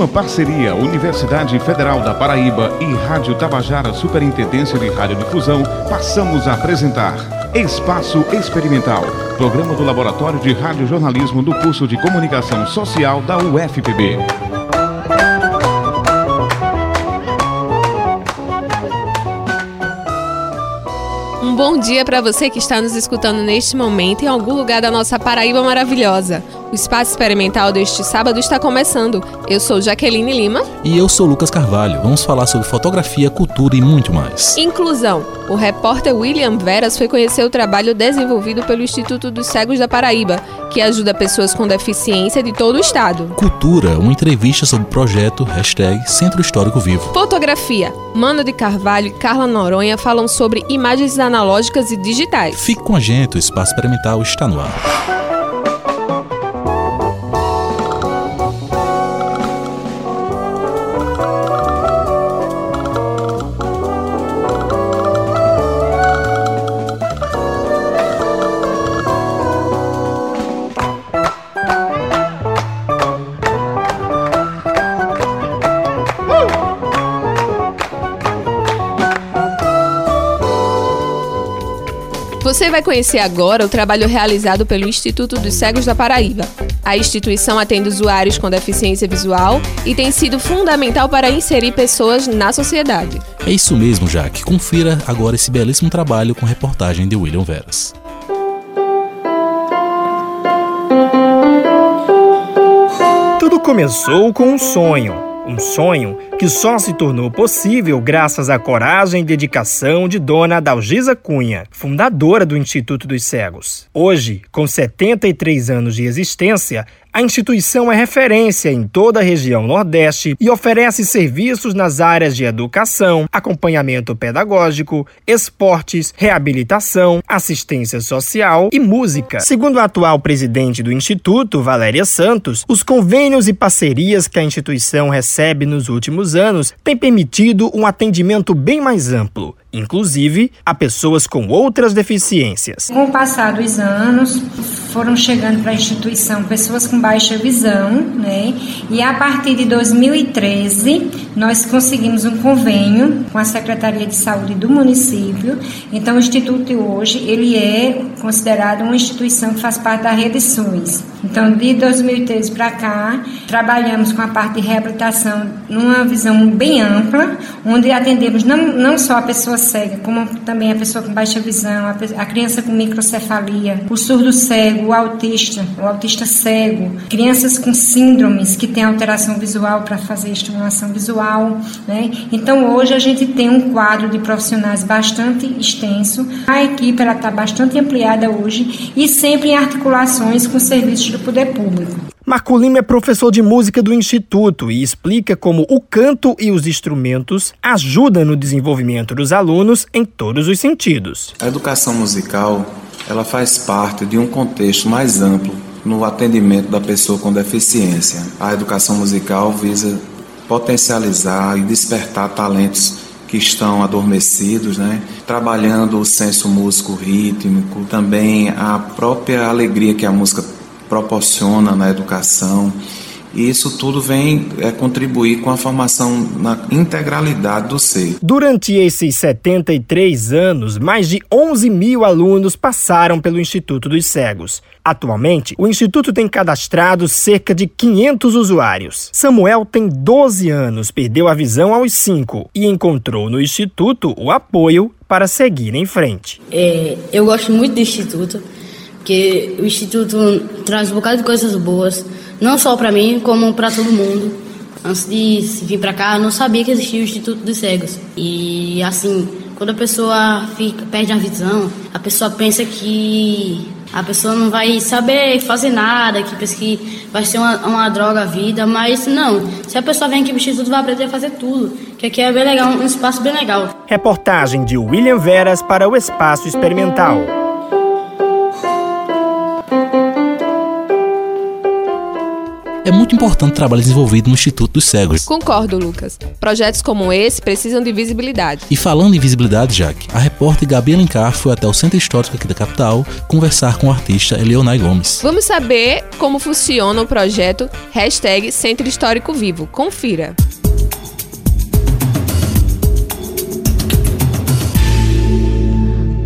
Numa parceria Universidade Federal da Paraíba e Rádio Tabajara Superintendência de Radiodifusão, passamos a apresentar Espaço Experimental, programa do Laboratório de Radiojornalismo do curso de Comunicação Social da UFPB. Um bom dia para você que está nos escutando neste momento em algum lugar da nossa Paraíba maravilhosa. O espaço experimental deste sábado está começando. Eu sou Jaqueline Lima. E eu sou Lucas Carvalho. Vamos falar sobre fotografia, cultura e muito mais. Inclusão. O repórter William Veras foi conhecer o trabalho desenvolvido pelo Instituto dos Cegos da Paraíba, que ajuda pessoas com deficiência de todo o estado. Cultura, uma entrevista sobre o projeto hashtag Centro Histórico Vivo. Fotografia. Mano de Carvalho e Carla Noronha falam sobre imagens analógicas e digitais. Fique com a gente, o Espaço Experimental está no ar. Você vai conhecer agora o trabalho realizado pelo Instituto dos Cegos da Paraíba. A instituição atende usuários com deficiência visual e tem sido fundamental para inserir pessoas na sociedade. É isso mesmo, Jaque. Confira agora esse belíssimo trabalho com reportagem de William Veras. Tudo começou com um sonho um sonho que só se tornou possível graças à coragem e dedicação de Dona Dalgisa Cunha, fundadora do Instituto dos Cegos. Hoje, com 73 anos de existência, a instituição é referência em toda a região Nordeste e oferece serviços nas áreas de educação, acompanhamento pedagógico, esportes, reabilitação, assistência social e música. Segundo a atual presidente do Instituto, Valéria Santos, os convênios e parcerias que a instituição recebe nos últimos anos têm permitido um atendimento bem mais amplo inclusive a pessoas com outras deficiências. Com o passar dos anos, foram chegando para a instituição pessoas com baixa visão, né? E a partir de 2013, nós conseguimos um convênio com a Secretaria de Saúde do município. Então, o Instituto hoje, ele é considerado uma instituição que faz parte da rede SUS. Então, de 2013 para cá, trabalhamos com a parte de reabilitação numa visão bem ampla, onde atendemos não, não só a pessoa cega, como também a pessoa com baixa visão, a, a criança com microcefalia, o surdo cego, o autista, o autista cego, crianças com síndromes que têm alteração visual para fazer estimulação visual. Né? Então, hoje a gente tem um quadro de profissionais bastante extenso. A equipe está bastante ampliada hoje e sempre em articulações com serviços do poder público. Marco Lima é professor de música do Instituto e explica como o canto e os instrumentos ajudam no desenvolvimento dos alunos em todos os sentidos. A educação musical ela faz parte de um contexto mais amplo no atendimento da pessoa com deficiência. A educação musical visa potencializar e despertar talentos que estão adormecidos, né? trabalhando o senso músico rítmico, também a própria alegria que a música proporciona na educação. E isso tudo vem é, contribuir com a formação na integralidade do ser. Durante esses 73 anos, mais de 11 mil alunos passaram pelo Instituto dos Cegos. Atualmente, o Instituto tem cadastrado cerca de 500 usuários. Samuel tem 12 anos, perdeu a visão aos 5 e encontrou no Instituto o apoio para seguir em frente. É, eu gosto muito do Instituto que o Instituto traz um bocado de coisas boas, não só para mim, como para todo mundo. Antes de vir para cá, eu não sabia que existia o Instituto dos Cegos. E assim, quando a pessoa fica, perde a visão, a pessoa pensa que a pessoa não vai saber fazer nada, que pensa que vai ser uma, uma droga a vida, mas não. Se a pessoa vem aqui no Instituto, vai aprender a fazer tudo. Que aqui é bem legal, um espaço bem legal. Reportagem de William Veras para o Espaço Experimental. É muito importante o trabalho desenvolvido no Instituto dos Cegos. Concordo, Lucas. Projetos como esse precisam de visibilidade. E falando em visibilidade, Jaque, a repórter Gabi Alencar foi até o Centro Histórico aqui da capital conversar com o artista Eleonai Gomes. Vamos saber como funciona o projeto Hashtag Centro Histórico Vivo. Confira.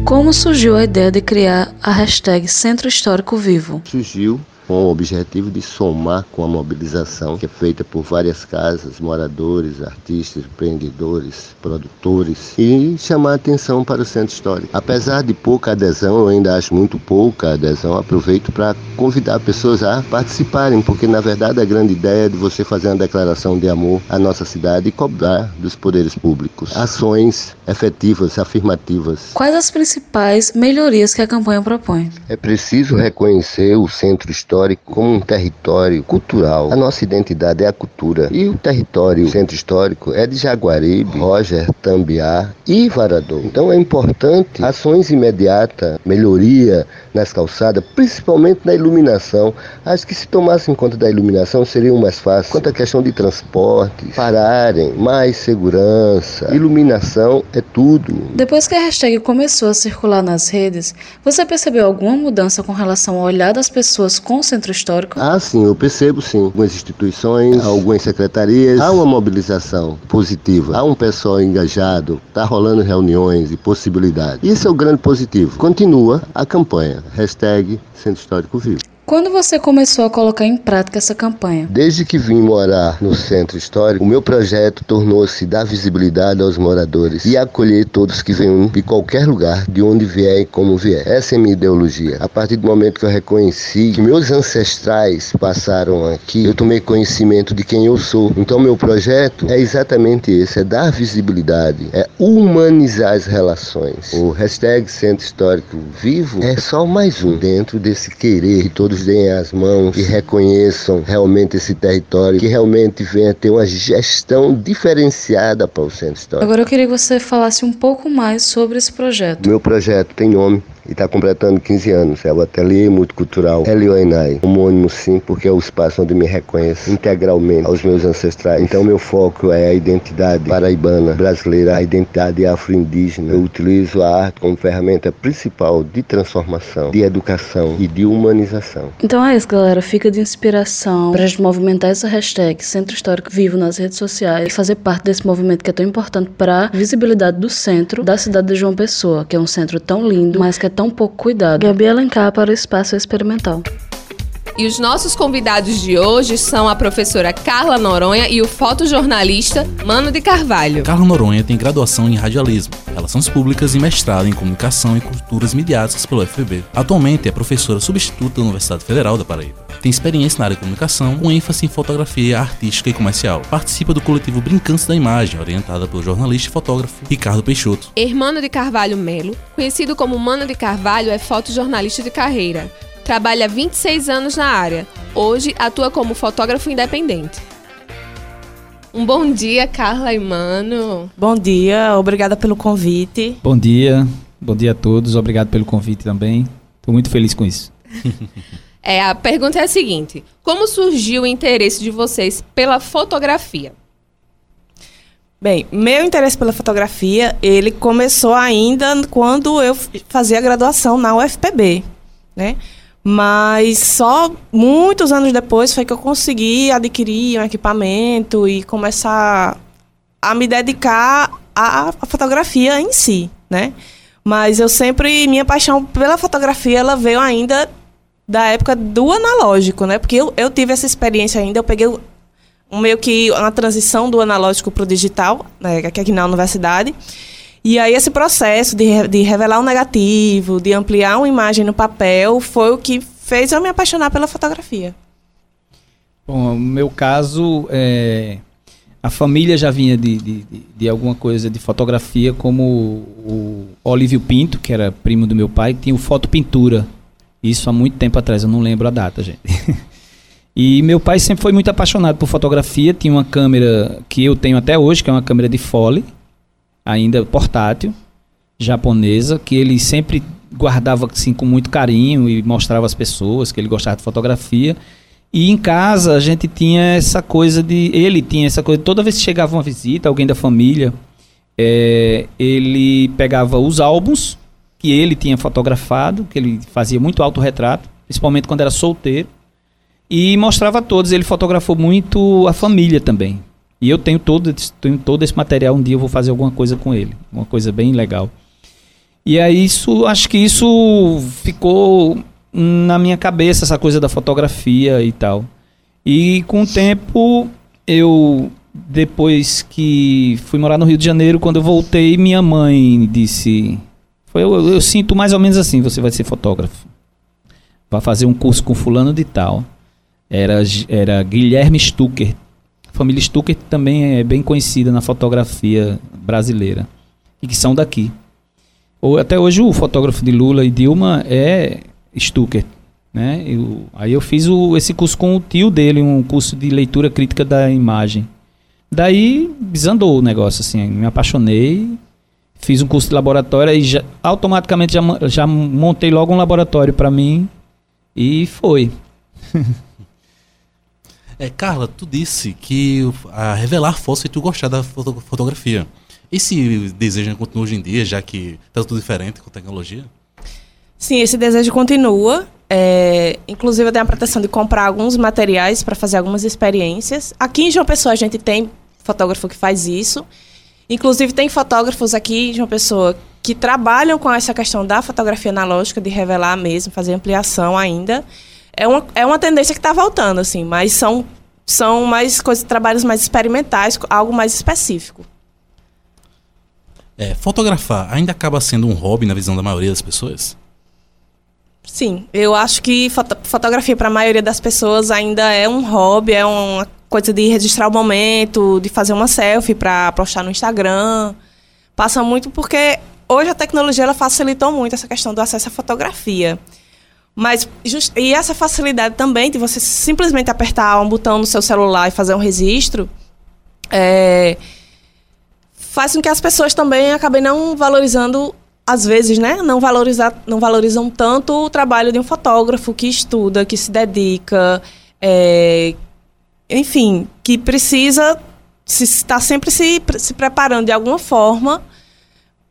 Como surgiu a ideia de criar a hashtag Centro Histórico Vivo? Surgiu com o objetivo de somar com a mobilização que é feita por várias casas, moradores, artistas, empreendedores, produtores e chamar atenção para o centro histórico. Apesar de pouca adesão, eu ainda acho muito pouca adesão, aproveito para convidar pessoas a participarem, porque na verdade a grande ideia é de você fazer uma declaração de amor à nossa cidade e cobrar dos poderes públicos ações efetivas, afirmativas. Quais as principais melhorias que a campanha propõe? É preciso reconhecer o centro histórico como um território cultural. A nossa identidade é a cultura. E o território centro histórico é de Jaguaribe, Roger, Tambiá e Varador. Então é importante ações imediatas, melhoria nas calçadas, principalmente na iluminação. Acho que se tomassem conta da iluminação seria mais fácil. Quanto à questão de transporte, pararem, mais segurança, iluminação é tudo. Depois que a hashtag começou a circular nas redes, você percebeu alguma mudança com relação ao olhar das pessoas com centro histórico? Ah, sim, eu percebo sim. Algumas instituições, algumas secretarias, há uma mobilização positiva, há um pessoal engajado, está rolando reuniões e possibilidades. Isso é o grande positivo. Continua a campanha. Hashtag Centro Histórico Vivo. Quando você começou a colocar em prática essa campanha? Desde que vim morar no centro histórico, o meu projeto tornou-se dar visibilidade aos moradores e acolher todos que venham de qualquer lugar, de onde vier e como vier. Essa é minha ideologia. A partir do momento que eu reconheci que meus ancestrais passaram aqui, eu tomei conhecimento de quem eu sou. Então, meu projeto é exatamente esse: é dar visibilidade, é humanizar as relações. O hashtag Centro Histórico Vivo é só mais um dentro desse querer de todos todos deem as mãos e reconheçam realmente esse território, que realmente venha ter uma gestão diferenciada para o centro histórico. Agora eu queria que você falasse um pouco mais sobre esse projeto. Meu projeto tem nome, e está completando 15 anos. É o Ateliê Multicultural Helioinai. Homônimo sim, porque é o espaço onde me reconheço integralmente aos meus ancestrais. Então meu foco é a identidade paraibana, brasileira, a identidade afro-indígena. Eu utilizo a arte como ferramenta principal de transformação, de educação e de humanização. Então é isso, galera. Fica de inspiração para movimentar essa hashtag Centro Histórico Vivo nas redes sociais e fazer parte desse movimento que é tão importante para a visibilidade do centro da cidade de João Pessoa, que é um centro tão lindo, mas que é tão pouco cuidado. Gabi Alencar para o Espaço Experimental. E os nossos convidados de hoje são a professora Carla Noronha e o fotojornalista Mano de Carvalho. Carla Noronha tem graduação em radialismo, relações públicas e mestrado em comunicação e culturas midiáticas pelo FPB. Atualmente é professora substituta da Universidade Federal da Paraíba. Tem experiência na área de comunicação, com ênfase em fotografia artística e comercial. Participa do coletivo Brincantes da Imagem, orientada pelo jornalista e fotógrafo Ricardo Peixoto. Hermano de Carvalho Melo, conhecido como Mano de Carvalho, é fotojornalista de carreira Trabalha 26 anos na área. Hoje atua como fotógrafo independente. Um bom dia, Carla e Mano. Bom dia, obrigada pelo convite. Bom dia, bom dia a todos, obrigado pelo convite também. Estou muito feliz com isso. é, a pergunta é a seguinte: como surgiu o interesse de vocês pela fotografia? Bem, meu interesse pela fotografia, ele começou ainda quando eu fazia graduação na UFPB, né? Mas só muitos anos depois foi que eu consegui adquirir um equipamento e começar a me dedicar à fotografia em si, né? Mas eu sempre minha paixão pela fotografia ela veio ainda da época do analógico, né? Porque eu, eu tive essa experiência ainda, eu peguei meio que uma transição do analógico para o digital, né, aqui na universidade. E aí esse processo de, de revelar um negativo, de ampliar uma imagem no papel, foi o que fez eu me apaixonar pela fotografia. Bom, no meu caso, é, a família já vinha de, de, de, alguma coisa de fotografia, como o Olívio Pinto, que era primo do meu pai, tinha o Fotopintura. Isso há muito tempo atrás, eu não lembro a data, gente. e meu pai sempre foi muito apaixonado por fotografia, tinha uma câmera que eu tenho até hoje, que é uma câmera de fole, ainda portátil, japonesa, que ele sempre guardava assim com muito carinho e mostrava às pessoas que ele gostava de fotografia. E em casa a gente tinha essa coisa de. Ele tinha essa coisa. Toda vez que chegava uma visita, alguém da família, é, ele pegava os álbuns que ele tinha fotografado, que ele fazia muito autorretrato, principalmente quando era solteiro, e mostrava a todos. Ele fotografou muito a família também. E eu tenho todo, tenho todo esse material. Um dia eu vou fazer alguma coisa com ele. Uma coisa bem legal. E aí isso, acho que isso ficou na minha cabeça, essa coisa da fotografia e tal. E com o tempo, eu depois que fui morar no Rio de Janeiro, quando eu voltei, minha mãe disse: foi, eu, eu, sinto mais ou menos assim, você vai ser fotógrafo. Vai fazer um curso com fulano de tal. Era, era Guilherme Stucker. A família Stucker também é bem conhecida na fotografia brasileira. E que são daqui. Ou, até hoje o fotógrafo de Lula e Dilma é Stucker. Né? Eu, aí eu fiz o, esse curso com o tio dele, um curso de leitura crítica da imagem. Daí desandou o negócio, assim, me apaixonei, fiz um curso de laboratório e já, automaticamente já, já montei logo um laboratório para mim e foi. é, Carla, tu disse que a revelar fosse tu gostar da foto, fotografia. Esse desejo continua hoje em dia, já que está tudo diferente com tecnologia? Sim, esse desejo continua. É, inclusive, eu tenho a pretensão de comprar alguns materiais para fazer algumas experiências. Aqui em João Pessoa, a gente tem fotógrafo que faz isso. Inclusive, tem fotógrafos aqui de uma pessoa que trabalham com essa questão da fotografia analógica, de revelar mesmo, fazer ampliação ainda. É uma, é uma tendência que está voltando, assim, mas são, são mais coisas, trabalhos mais experimentais, algo mais específico. É, fotografar ainda acaba sendo um hobby na visão da maioria das pessoas? Sim, eu acho que foto fotografia para a maioria das pessoas ainda é um hobby, é uma coisa de registrar o momento, de fazer uma selfie para postar no Instagram. Passa muito porque hoje a tecnologia ela facilitou muito essa questão do acesso à fotografia. Mas just, e essa facilidade também de você simplesmente apertar um botão no seu celular e fazer um registro é, faz com que as pessoas também acabem não valorizando às vezes, né, não, valorizar, não valorizam tanto o trabalho de um fotógrafo que estuda, que se dedica, é, enfim, que precisa se estar sempre se, se preparando de alguma forma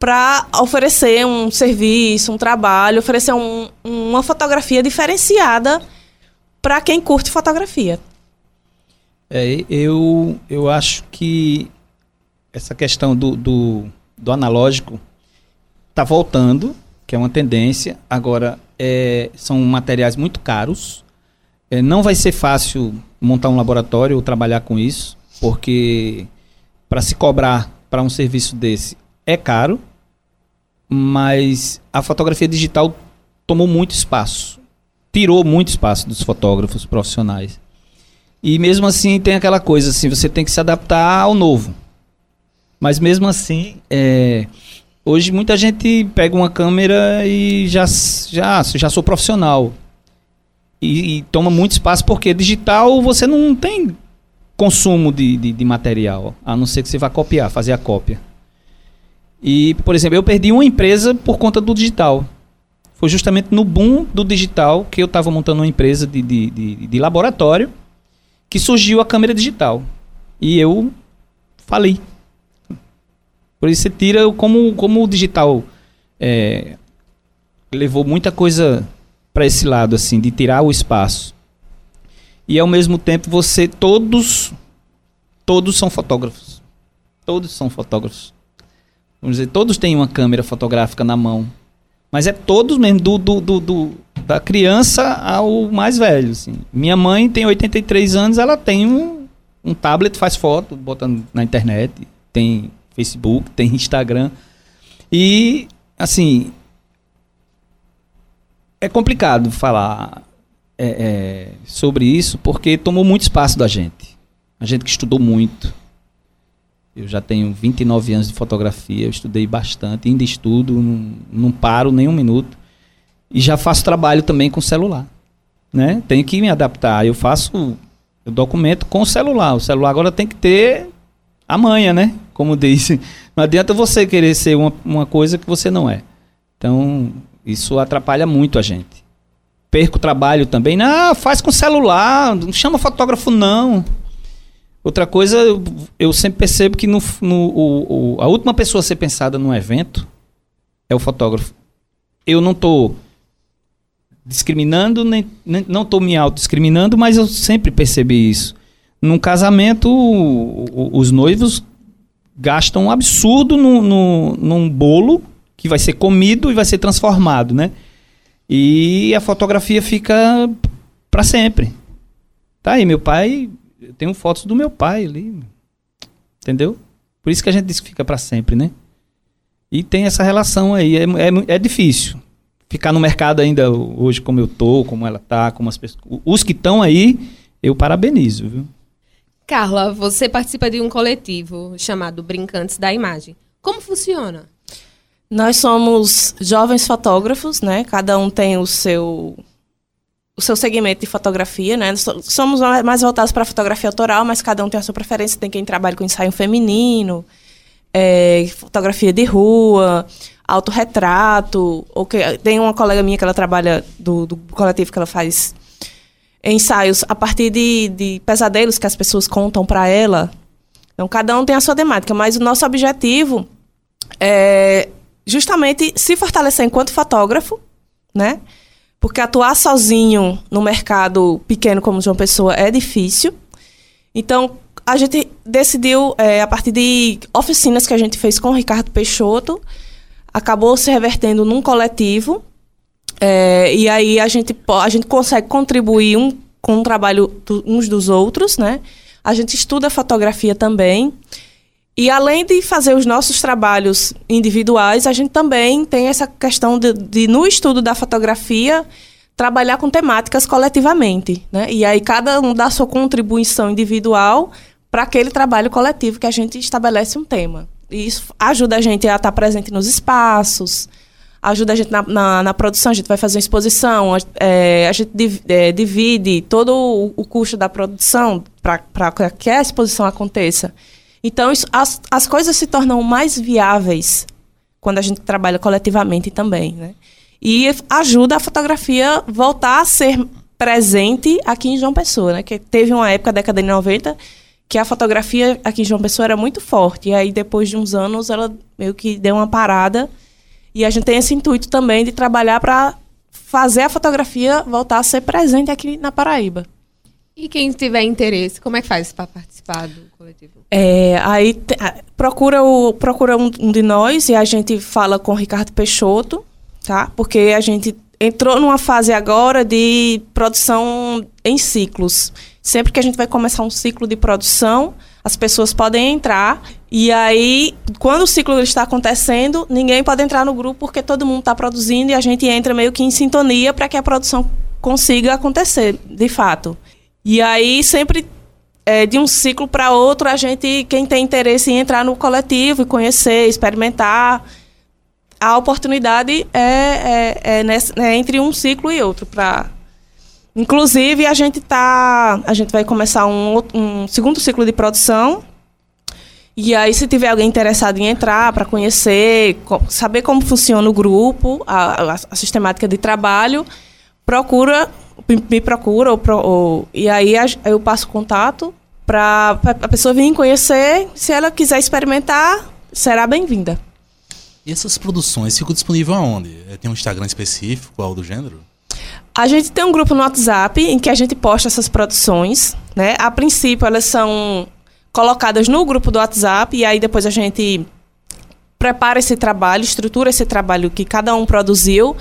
para oferecer um serviço, um trabalho, oferecer um, uma fotografia diferenciada para quem curte fotografia. É, eu, eu acho que essa questão do, do, do analógico está voltando, que é uma tendência. Agora, é, são materiais muito caros. É, não vai ser fácil montar um laboratório ou trabalhar com isso, porque para se cobrar para um serviço desse é caro, mas a fotografia digital tomou muito espaço, tirou muito espaço dos fotógrafos profissionais. E mesmo assim tem aquela coisa assim, você tem que se adaptar ao novo. Mas mesmo assim, é, Hoje muita gente pega uma câmera e já, já, já sou profissional. E, e toma muito espaço porque digital você não tem consumo de, de, de, material, a não ser que você vá copiar, fazer a cópia. E, por exemplo, eu perdi uma empresa por conta do digital. Foi justamente no boom do digital que eu estava montando uma empresa de, de, de, de laboratório que surgiu a câmera digital. E eu falei. Por isso você tira como, como o digital é, levou muita coisa para esse lado, assim, de tirar o espaço. E ao mesmo tempo você todos todos são fotógrafos. Todos são fotógrafos. Vamos dizer, todos têm uma câmera fotográfica na mão. Mas é todos mesmo, do, do, do, do da criança ao mais velho. Assim. Minha mãe tem 83 anos, ela tem um, um tablet, faz foto, bota na internet. Tem Facebook, tem Instagram. E, assim, é complicado falar é, é, sobre isso porque tomou muito espaço da gente. A gente que estudou muito. Eu já tenho 29 anos de fotografia, eu estudei bastante, ainda estudo, não, não paro nem um minuto. E já faço trabalho também com celular. Né? Tenho que me adaptar. Eu faço, eu documento com o celular. O celular agora tem que ter a manha, né? Como disse. Não adianta você querer ser uma, uma coisa que você não é. Então, isso atrapalha muito a gente. perco trabalho também. Não, faz com celular, não chama fotógrafo não. Outra coisa, eu, eu sempre percebo que no, no o, o, a última pessoa a ser pensada num evento é o fotógrafo. Eu não estou discriminando, nem, nem não estou me autodiscriminando, mas eu sempre percebi isso. Num casamento, o, o, os noivos gastam um absurdo no, no, num bolo que vai ser comido e vai ser transformado, né? E a fotografia fica para sempre. Tá aí, meu pai, eu tenho fotos do meu pai ali. Entendeu? Por isso que a gente diz que fica para sempre, né? E tem essa relação aí, é, é, é, difícil. Ficar no mercado ainda hoje como eu tô, como ela tá, como as pessoas. Os que estão aí, eu parabenizo, viu? Carla, você participa de um coletivo chamado Brincantes da Imagem. Como funciona? Nós somos jovens fotógrafos, né? Cada um tem o seu seu segmento de fotografia, né? Somos mais voltados para fotografia autoral, mas cada um tem a sua preferência. Tem quem trabalha com ensaio feminino, é, fotografia de rua, autorretrato. Ou que, tem uma colega minha que ela trabalha do, do coletivo que ela faz ensaios a partir de, de pesadelos que as pessoas contam para ela. Então, cada um tem a sua temática, mas o nosso objetivo é justamente se fortalecer enquanto fotógrafo, né? Porque atuar sozinho no mercado pequeno como João Pessoa é difícil. Então, a gente decidiu, é, a partir de oficinas que a gente fez com o Ricardo Peixoto, acabou se revertendo num coletivo. É, e aí a gente, a gente consegue contribuir um, com o trabalho do, uns dos outros, né? A gente estuda fotografia também. E além de fazer os nossos trabalhos individuais, a gente também tem essa questão de, de no estudo da fotografia, trabalhar com temáticas coletivamente. Né? E aí cada um dá sua contribuição individual para aquele trabalho coletivo que a gente estabelece um tema. E isso ajuda a gente a estar presente nos espaços, ajuda a gente na, na, na produção, a gente vai fazer uma exposição, é, a gente é, divide todo o, o custo da produção para que a exposição aconteça. Então, isso, as, as coisas se tornam mais viáveis quando a gente trabalha coletivamente também, né? E ajuda a fotografia voltar a ser presente aqui em João Pessoa, né? Que teve uma época, década de 90, que a fotografia aqui em João Pessoa era muito forte. E aí, depois de uns anos, ela meio que deu uma parada. E a gente tem esse intuito também de trabalhar para fazer a fotografia voltar a ser presente aqui na Paraíba. E quem tiver interesse, como é que faz para participar do coletivo? É, aí procura, o, procura um, um, de nós e a gente fala com o Ricardo Peixoto, tá? Porque a gente entrou numa fase agora de produção em ciclos. Sempre que a gente vai começar um ciclo de produção, as pessoas podem entrar e aí, quando o ciclo está acontecendo, ninguém pode entrar no grupo porque todo mundo está produzindo e a gente entra meio que em sintonia para que a produção consiga acontecer, de fato. E aí, sempre é, de um ciclo para outro, a gente, quem tem interesse em entrar no coletivo e conhecer, experimentar, a oportunidade é, é, é, é entre um ciclo e outro. Pra... Inclusive, a gente tá. A gente vai começar um, um segundo ciclo de produção. E aí, se tiver alguém interessado em entrar para conhecer, saber como funciona o grupo, a, a, a sistemática de trabalho, procura me procura ou, ou, e aí eu passo contato para a pessoa vir conhecer. Se ela quiser experimentar, será bem-vinda. E essas produções ficam disponíveis aonde? É, tem um Instagram específico, algo do gênero? A gente tem um grupo no WhatsApp em que a gente posta essas produções, né? A princípio elas são colocadas no grupo do WhatsApp e aí depois a gente prepara esse trabalho, estrutura esse trabalho que cada um produziu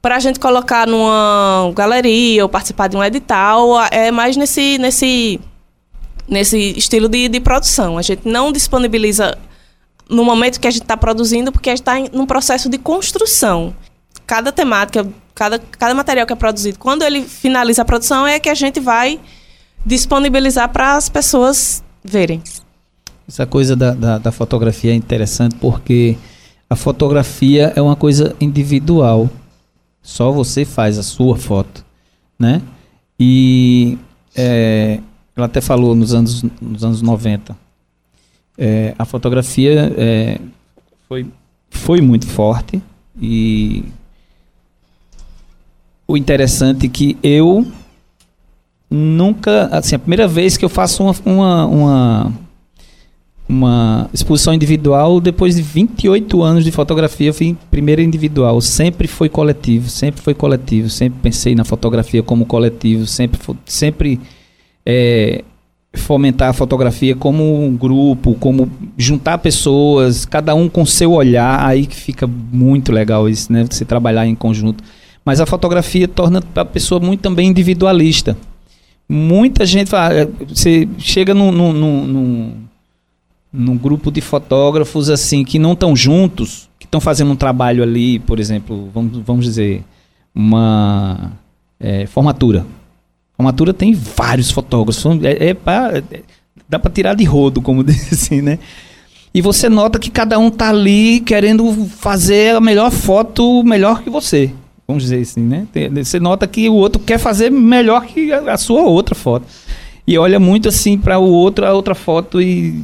para a gente colocar numa galeria ou participar de um edital, é mais nesse, nesse, nesse estilo de, de produção. A gente não disponibiliza no momento que a gente está produzindo, porque a gente está num processo de construção. Cada temática, cada, cada material que é produzido, quando ele finaliza a produção, é que a gente vai disponibilizar para as pessoas verem. Essa coisa da, da, da fotografia é interessante porque a fotografia é uma coisa individual só você faz a sua foto, né? E é, ela até falou nos anos, nos anos 90. É, a fotografia é, foi, foi muito forte e o interessante é que eu nunca, assim, a primeira vez que eu faço uma, uma, uma, uma exposição individual, depois de 28 anos de fotografia, eu fui primeiro individual. Sempre foi coletivo, sempre foi coletivo. Sempre pensei na fotografia como coletivo, sempre, sempre é, fomentar a fotografia como um grupo, como juntar pessoas, cada um com seu olhar, aí que fica muito legal isso, né? Você trabalhar em conjunto. Mas a fotografia torna a pessoa muito também individualista. Muita gente fala, é, você chega num, num, num, num grupo de fotógrafos assim que não estão juntos, que estão fazendo um trabalho ali, por exemplo, vamos, vamos dizer, uma é, formatura. Formatura tem vários fotógrafos, é, é pra, é, dá para tirar de rodo, como diz assim, né? E você nota que cada um tá ali querendo fazer a melhor foto melhor que você. Vamos dizer assim, né? Você nota que o outro quer fazer melhor que a sua outra foto. E olha muito assim para o outro, a outra foto e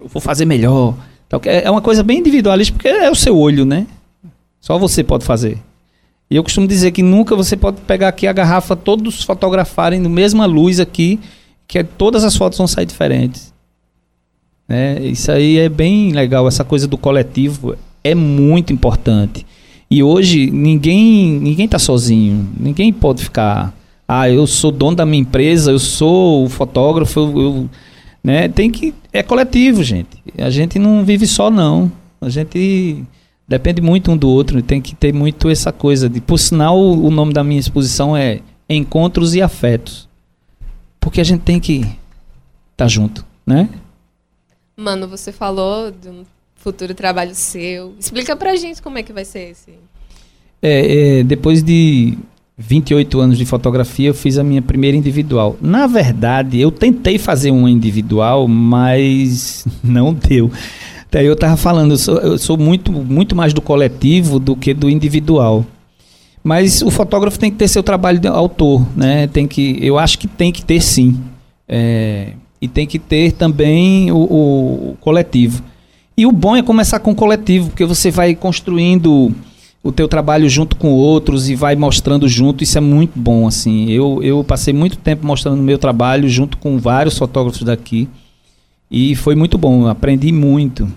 eu vou fazer melhor. Então, é uma coisa bem individualista porque é o seu olho, né? Só você pode fazer. E eu costumo dizer que nunca você pode pegar aqui a garrafa, todos fotografarem no mesma luz aqui, que é, todas as fotos vão sair diferentes. Né? Isso aí é bem legal, essa coisa do coletivo é muito importante. E hoje ninguém ninguém está sozinho. Ninguém pode ficar. Ah, eu sou dono da minha empresa, eu sou o fotógrafo, eu, eu, né? Tem que é coletivo, gente. A gente não vive só não. A gente depende muito um do outro. Tem que ter muito essa coisa de. Por sinal, o, nome da minha exposição é Encontros e Afetos, porque a gente tem que estar tá junto, né? Mano, você falou de um futuro trabalho seu. Explica pra gente como é que vai ser esse. É, é, depois de 28 anos de fotografia, eu fiz a minha primeira individual. Na verdade, eu tentei fazer uma individual, mas não deu. Daí eu tava falando, eu sou, eu sou muito, muito mais do coletivo do que do individual. Mas o fotógrafo tem que ter seu trabalho de autor, né? Tem que, eu acho que tem que ter sim. É, e tem que ter também o, o coletivo. E o bom é começar com o coletivo, porque você vai construindo o teu trabalho junto com outros e vai mostrando junto, isso é muito bom, assim. Eu, eu passei muito tempo mostrando meu trabalho junto com vários fotógrafos daqui e foi muito bom, aprendi muito.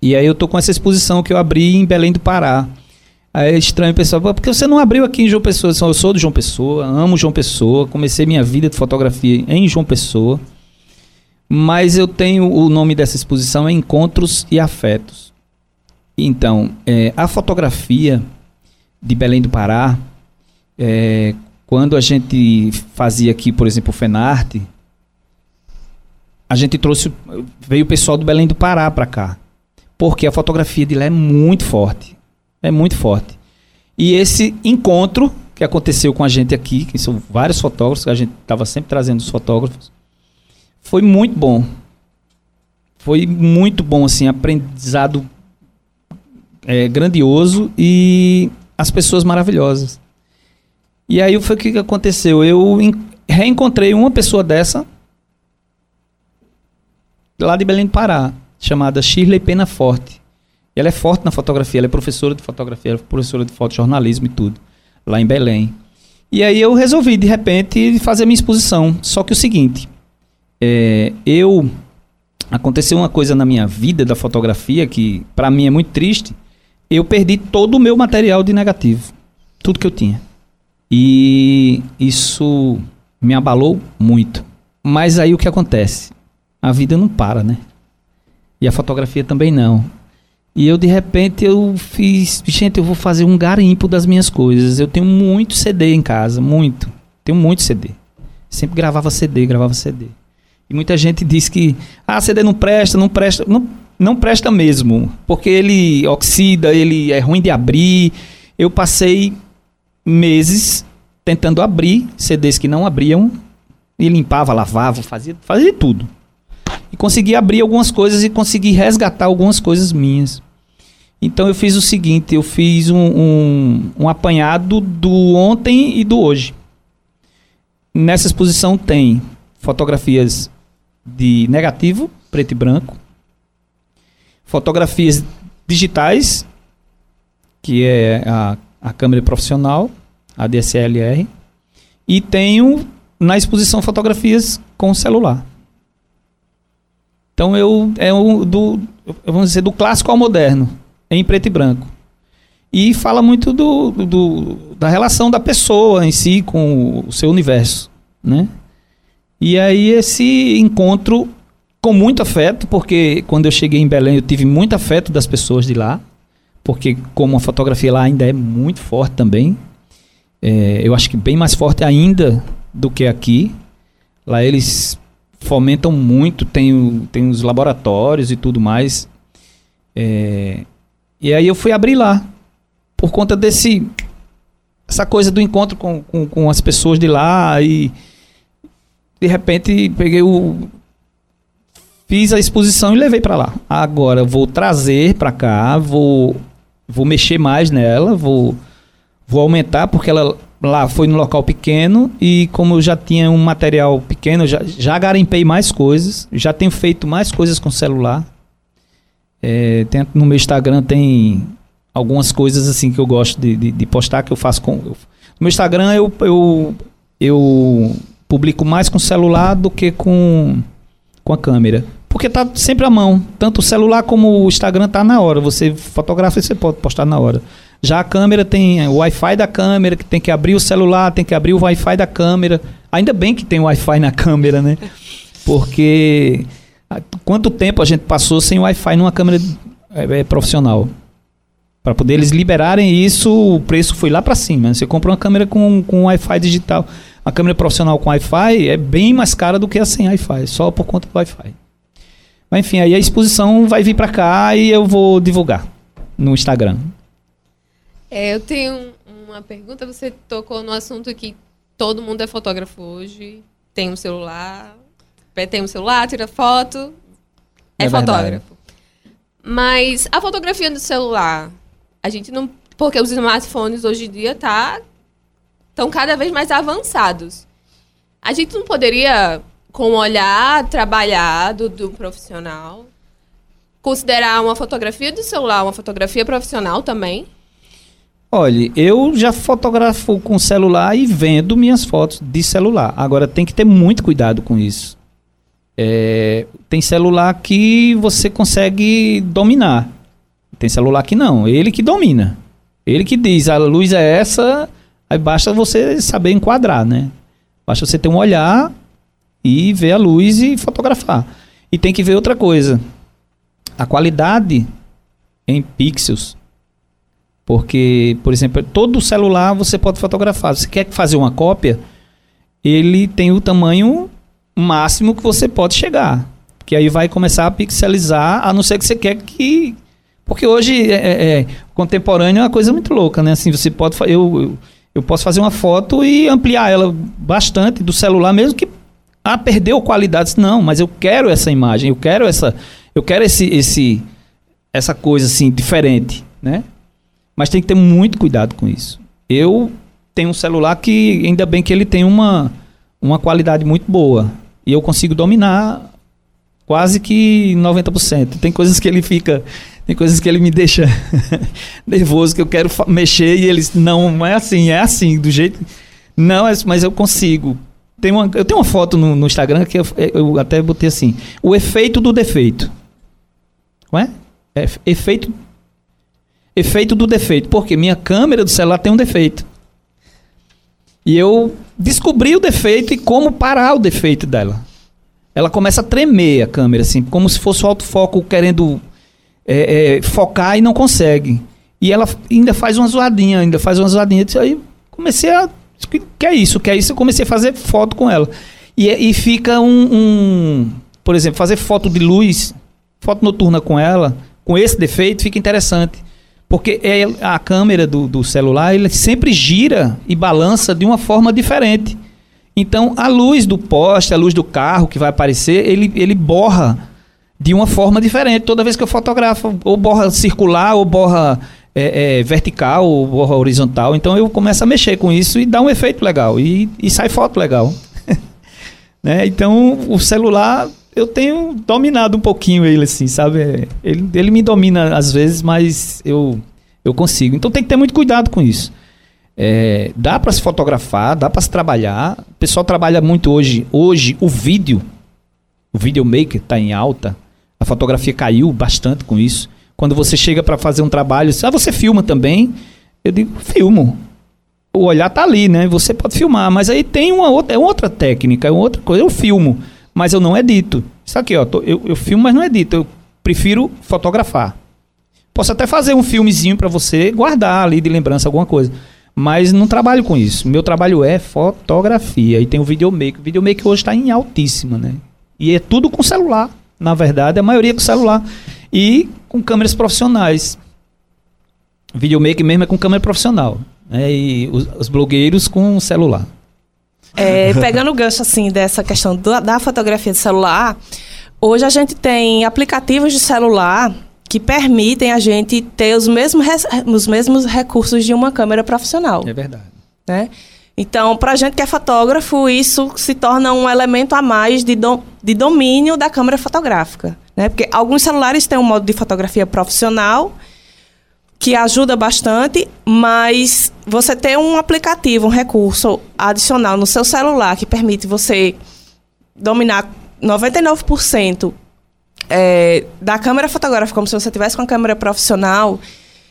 E aí eu tô com essa exposição que eu abri em Belém do Pará. Aí é estranho o pessoal, porque você não abriu aqui em João Pessoa? Eu sou de João Pessoa, amo João Pessoa, comecei minha vida de fotografia em João Pessoa. Mas eu tenho o nome dessa exposição é Encontros e Afetos. Então, é, a fotografia de Belém do Pará, é, quando a gente fazia aqui, por exemplo, o Fenarte, a gente trouxe, veio o pessoal do Belém do Pará para cá, porque a fotografia de lá é muito forte, é muito forte. E esse encontro que aconteceu com a gente aqui, que são vários fotógrafos, a gente estava sempre trazendo os fotógrafos, foi muito bom. Foi muito bom, assim, aprendizado é, grandioso e as pessoas maravilhosas. E aí foi o que aconteceu? Eu reencontrei uma pessoa dessa lá de Belém do Pará, chamada Shirley Pena Forte. E ela é forte na fotografia, ela é professora de fotografia, ela é professora de fotojornalismo e tudo, lá em Belém. E aí eu resolvi, de repente, fazer minha exposição. Só que o seguinte, é, eu aconteceu uma coisa na minha vida da fotografia que para mim é muito triste. Eu perdi todo o meu material de negativo, tudo que eu tinha. E isso me abalou muito. Mas aí o que acontece? A vida não para, né? E a fotografia também não. E eu de repente eu fiz, gente, eu vou fazer um garimpo das minhas coisas. Eu tenho muito CD em casa, muito. Tenho muito CD. Sempre gravava CD, gravava CD. E muita gente diz que ah, CD não presta, não presta. Não, não presta mesmo, porque ele oxida, ele é ruim de abrir. Eu passei meses tentando abrir CDs que não abriam e limpava, lavava, fazia, fazia tudo. E consegui abrir algumas coisas e consegui resgatar algumas coisas minhas. Então eu fiz o seguinte, eu fiz um, um, um apanhado do ontem e do hoje. Nessa exposição tem fotografias de negativo, preto e branco, fotografias digitais, que é a, a câmera profissional, a DSLR, e tenho na exposição fotografias com celular. Então eu é o do vamos dizer do clássico ao moderno, em preto e branco. E fala muito do, do, da relação da pessoa em si com o seu universo, né? E aí esse encontro com muito afeto, porque quando eu cheguei em Belém eu tive muito afeto das pessoas de lá, porque como a fotografia lá ainda é muito forte também, é, eu acho que bem mais forte ainda do que aqui. Lá eles fomentam muito, tem, tem os laboratórios e tudo mais. É, e aí eu fui abrir lá, por conta desse essa coisa do encontro com, com, com as pessoas de lá e de repente peguei o fiz a exposição e levei para lá. Agora vou trazer para cá, vou vou mexer mais nela, vou vou aumentar porque ela lá foi no local pequeno e como eu já tinha um material pequeno, já, já garimpei mais coisas, já tenho feito mais coisas com celular. É, tem, no meu Instagram tem algumas coisas assim que eu gosto de, de, de postar que eu faço com. Eu, no meu Instagram eu, eu, eu publico mais com celular do que com, com a câmera. Porque tá sempre à mão. Tanto o celular como o Instagram tá na hora. Você fotografa e você pode postar na hora. Já a câmera tem o Wi-Fi da câmera, que tem que abrir o celular, tem que abrir o Wi-Fi da câmera. Ainda bem que tem Wi-Fi na câmera, né? Porque quanto tempo a gente passou sem Wi-Fi numa câmera é, é, profissional? Para poder eles liberarem isso, o preço foi lá para cima. Você compra uma câmera com, com Wi-Fi digital. A câmera profissional com Wi-Fi é bem mais cara do que a sem Wi-Fi, só por conta do Wi-Fi. Mas enfim, aí a exposição vai vir para cá e eu vou divulgar no Instagram. É, eu tenho uma pergunta. Você tocou no assunto que todo mundo é fotógrafo hoje, tem um celular, tem um celular, tira foto, é, é fotógrafo. Mas a fotografia do celular, a gente não. Porque os smartphones hoje em dia tá estão cada vez mais avançados. A gente não poderia com o olhar trabalhado do profissional, considerar uma fotografia do celular uma fotografia profissional também? Olha, eu já fotografo com celular e vendo minhas fotos de celular. Agora tem que ter muito cuidado com isso. É, tem celular que você consegue dominar. Tem celular que não. Ele que domina. Ele que diz, a luz é essa, aí basta você saber enquadrar, né? Basta você ter um olhar e ver a luz e fotografar. E tem que ver outra coisa. A qualidade em pixels. Porque, por exemplo, todo celular você pode fotografar. Você quer fazer uma cópia, ele tem o tamanho máximo que você pode chegar. Que aí vai começar a pixelizar, a não ser que você quer que. Porque hoje é, é, é contemporâneo é uma coisa muito louca, né? Assim, você pode. Eu, eu, eu posso fazer uma foto e ampliar ela bastante do celular, mesmo que ah, perdeu qualidade. Não, mas eu quero essa imagem, eu quero essa, eu quero esse, esse, essa coisa assim diferente, né? Mas tem que ter muito cuidado com isso. Eu tenho um celular que ainda bem que ele tem uma, uma qualidade muito boa e eu consigo dominar quase que 90%. Tem coisas que ele fica, tem coisas que ele me deixa nervoso que eu quero mexer e eles não, é assim, é assim do jeito não, mas eu consigo tem uma, eu tenho uma foto no, no Instagram que eu, eu, até botei assim: o efeito do defeito. Não é? é? Efeito. Efeito do defeito. Porque minha câmera do celular tem um defeito. E eu descobri o defeito e como parar o defeito dela. Ela começa a tremer a câmera, assim, como se fosse o autofoco querendo é, é, focar e não consegue. E ela ainda faz uma zoadinha, ainda faz uma zoadinha. Aí comecei a que, é isso? Que é isso? Eu comecei a fazer foto com ela. E, e fica um, um, Por exemplo, fazer foto de luz, foto noturna com ela, com esse defeito, fica interessante. Porque é, a câmera do, do celular ele sempre gira e balança de uma forma diferente. Então, a luz do poste, a luz do carro que vai aparecer, ele, ele borra de uma forma diferente toda vez que eu fotografo. Ou borra circular, ou borra é, é, vertical ou horizontal. Então eu começo a mexer com isso e dá um efeito legal. E, e sai foto legal. né? Então o celular eu tenho dominado um pouquinho ele, assim, sabe? Ele, ele me domina às vezes, mas eu, eu consigo. Então tem que ter muito cuidado com isso. É, dá para se fotografar, dá para se trabalhar. O pessoal trabalha muito hoje. Hoje, o vídeo, o videomaker está em alta. A fotografia caiu bastante com isso. Quando você chega para fazer um trabalho, ah, você filma também? Eu digo, filmo. O olhar tá ali, né? Você pode filmar, mas aí tem uma outra, é outra técnica, é outra coisa. Eu filmo, mas eu não edito. Isso aqui, ó, tô, eu, eu filmo, mas não edito. Eu prefiro fotografar. Posso até fazer um filmezinho para você guardar ali de lembrança alguma coisa. Mas não trabalho com isso. Meu trabalho é fotografia. E tem o videomaker. O videomaker hoje está em altíssima, né? E é tudo com celular. Na verdade, a maioria é com celular. E com câmeras profissionais. Videomaker mesmo é com câmera profissional. Né? E os, os blogueiros com celular. É, pegando o gancho assim dessa questão do, da fotografia de celular, hoje a gente tem aplicativos de celular que permitem a gente ter os mesmos, os mesmos recursos de uma câmera profissional. É verdade. Né? Então, para a gente que é fotógrafo, isso se torna um elemento a mais de, de domínio da câmera fotográfica. Né? Porque alguns celulares têm um modo de fotografia profissional que ajuda bastante, mas você ter um aplicativo, um recurso adicional no seu celular que permite você dominar 99% é, da câmera fotográfica, como se você tivesse com a câmera profissional,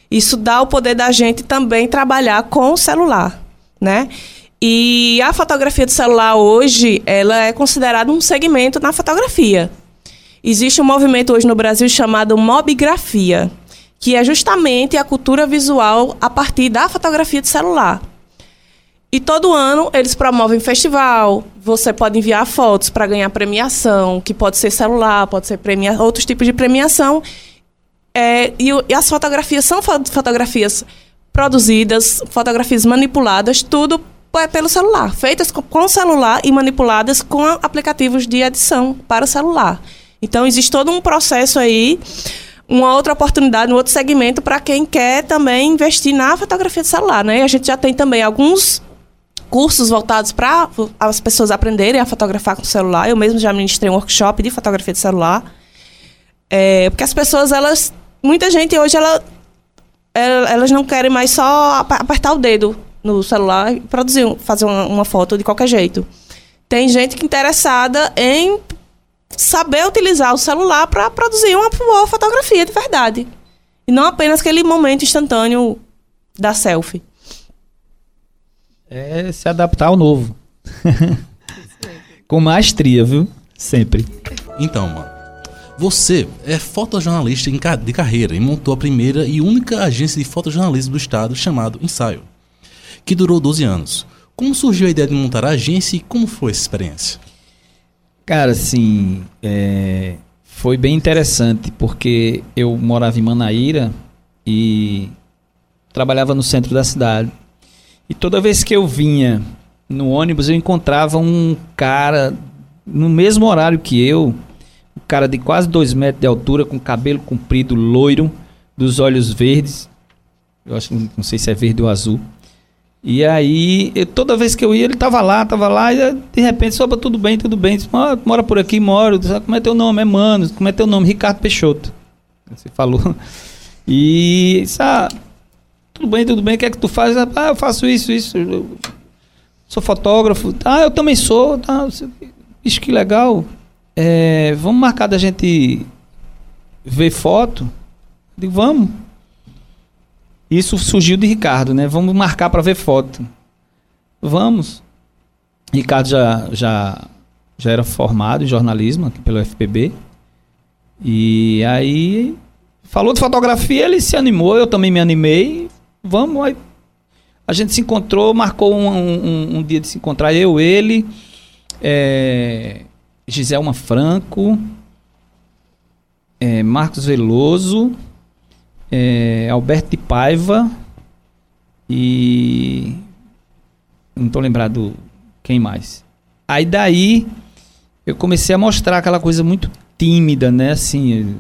isso dá o poder da gente também trabalhar com o celular, né? E a fotografia do celular hoje, ela é considerada um segmento na fotografia. Existe um movimento hoje no Brasil chamado mobigrafia, que é justamente a cultura visual a partir da fotografia de celular. E todo ano eles promovem festival. Você pode enviar fotos para ganhar premiação, que pode ser celular, pode ser premia outros tipos de premiação. É, e, e, as fotografias são fotografias produzidas, fotografias manipuladas, tudo é pelo celular, feitas com, celular e manipuladas com aplicativos de edição para o celular. Então existe todo um processo aí, uma outra oportunidade, um outro segmento para quem quer também investir na fotografia de celular, né? E a gente já tem também alguns cursos voltados para as pessoas aprenderem a fotografar com celular. Eu mesmo já ministrei um workshop de fotografia de celular. É, porque as pessoas, elas. Muita gente hoje, ela, elas não querem mais só apertar o dedo no celular e produzir, fazer uma, uma foto de qualquer jeito. Tem gente que é interessada em saber utilizar o celular para produzir uma boa fotografia de verdade. E não apenas aquele momento instantâneo da selfie é se adaptar ao novo. Com maestria, viu? Sempre. Então, mano. Você é fotojornalista de carreira e montou a primeira e única agência de fotojornalismo do estado chamado Ensaio, que durou 12 anos. Como surgiu a ideia de montar a agência e como foi essa experiência? Cara, assim, é... foi bem interessante porque eu morava em Manaíra e trabalhava no centro da cidade. E toda vez que eu vinha no ônibus, eu encontrava um cara no mesmo horário que eu, cara de quase dois metros de altura, com cabelo comprido, loiro, dos olhos verdes. Eu acho, não sei se é verde ou azul. E aí, eu, toda vez que eu ia, ele tava lá, tava lá, e de repente, soba tudo bem, tudo bem. Disse, mora por aqui, moro. Como é teu nome? É Mano. Como é teu nome? Ricardo Peixoto. Você falou. E, sabe, tudo bem, tudo bem, o que é que tu faz? Ah, eu faço isso, isso. Eu sou fotógrafo. Ah, eu também sou. Tá, isso que legal. É, vamos marcar da gente ver foto? Eu digo, vamos. Isso surgiu de Ricardo, né? Vamos marcar para ver foto. Vamos. Ricardo já, já, já era formado em jornalismo aqui pelo FPB. E aí falou de fotografia, ele se animou, eu também me animei vamos. Aí a gente se encontrou, marcou um, um, um dia de se encontrar, eu, ele, é, Giselma Franco, é, Marcos Veloso, é, Alberto de Paiva e. Não estou lembrado quem mais. Aí daí eu comecei a mostrar aquela coisa muito tímida, né? Assim,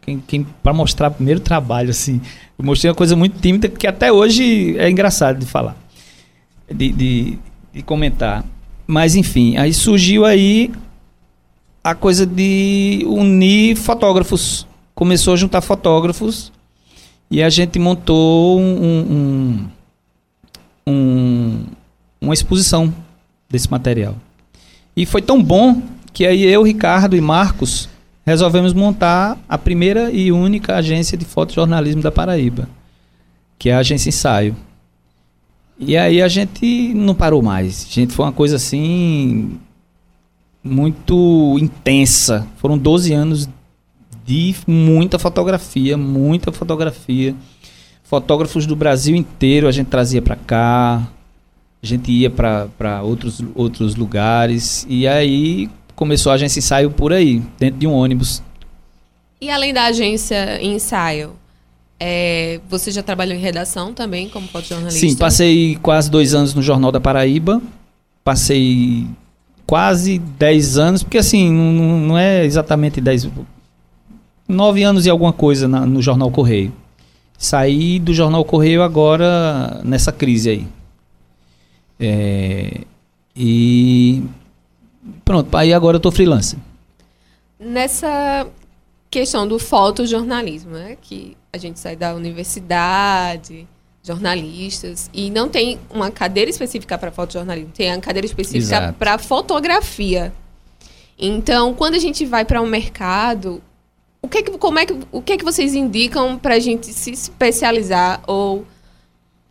quem, quem para mostrar primeiro trabalho, assim. Eu mostrei uma coisa muito tímida que até hoje é engraçado de falar, de, de, de comentar. Mas enfim, aí surgiu aí a coisa de unir fotógrafos. Começou a juntar fotógrafos e a gente montou um, um, um, uma exposição desse material. E foi tão bom que aí eu, Ricardo e Marcos resolvemos montar a primeira e única agência de fotojornalismo da Paraíba, que é a Agência Ensaio. E aí a gente não parou mais. A gente foi uma coisa assim muito intensa. Foram 12 anos de muita fotografia, muita fotografia. Fotógrafos do Brasil inteiro a gente trazia para cá. A gente ia para outros, outros lugares. E aí começou a agência ensaio por aí, dentro de um ônibus. E além da agência ensaio, é, você já trabalhou em redação também, como fotojornalista? Sim, passei quase dois anos no Jornal da Paraíba. Passei quase 10 anos, porque assim, não, não é exatamente 10. 9 anos e alguma coisa na, no Jornal Correio. Saí do Jornal Correio agora nessa crise aí. É, e pronto, aí agora eu tô freelance. Nessa questão do fotojornalismo, né? Que a gente sai da universidade, jornalistas, e não tem uma cadeira específica para fotojornalismo, tem a cadeira específica para fotografia. Então, quando a gente vai para um mercado, o que, é que como é que o que é que vocês indicam para a gente se especializar ou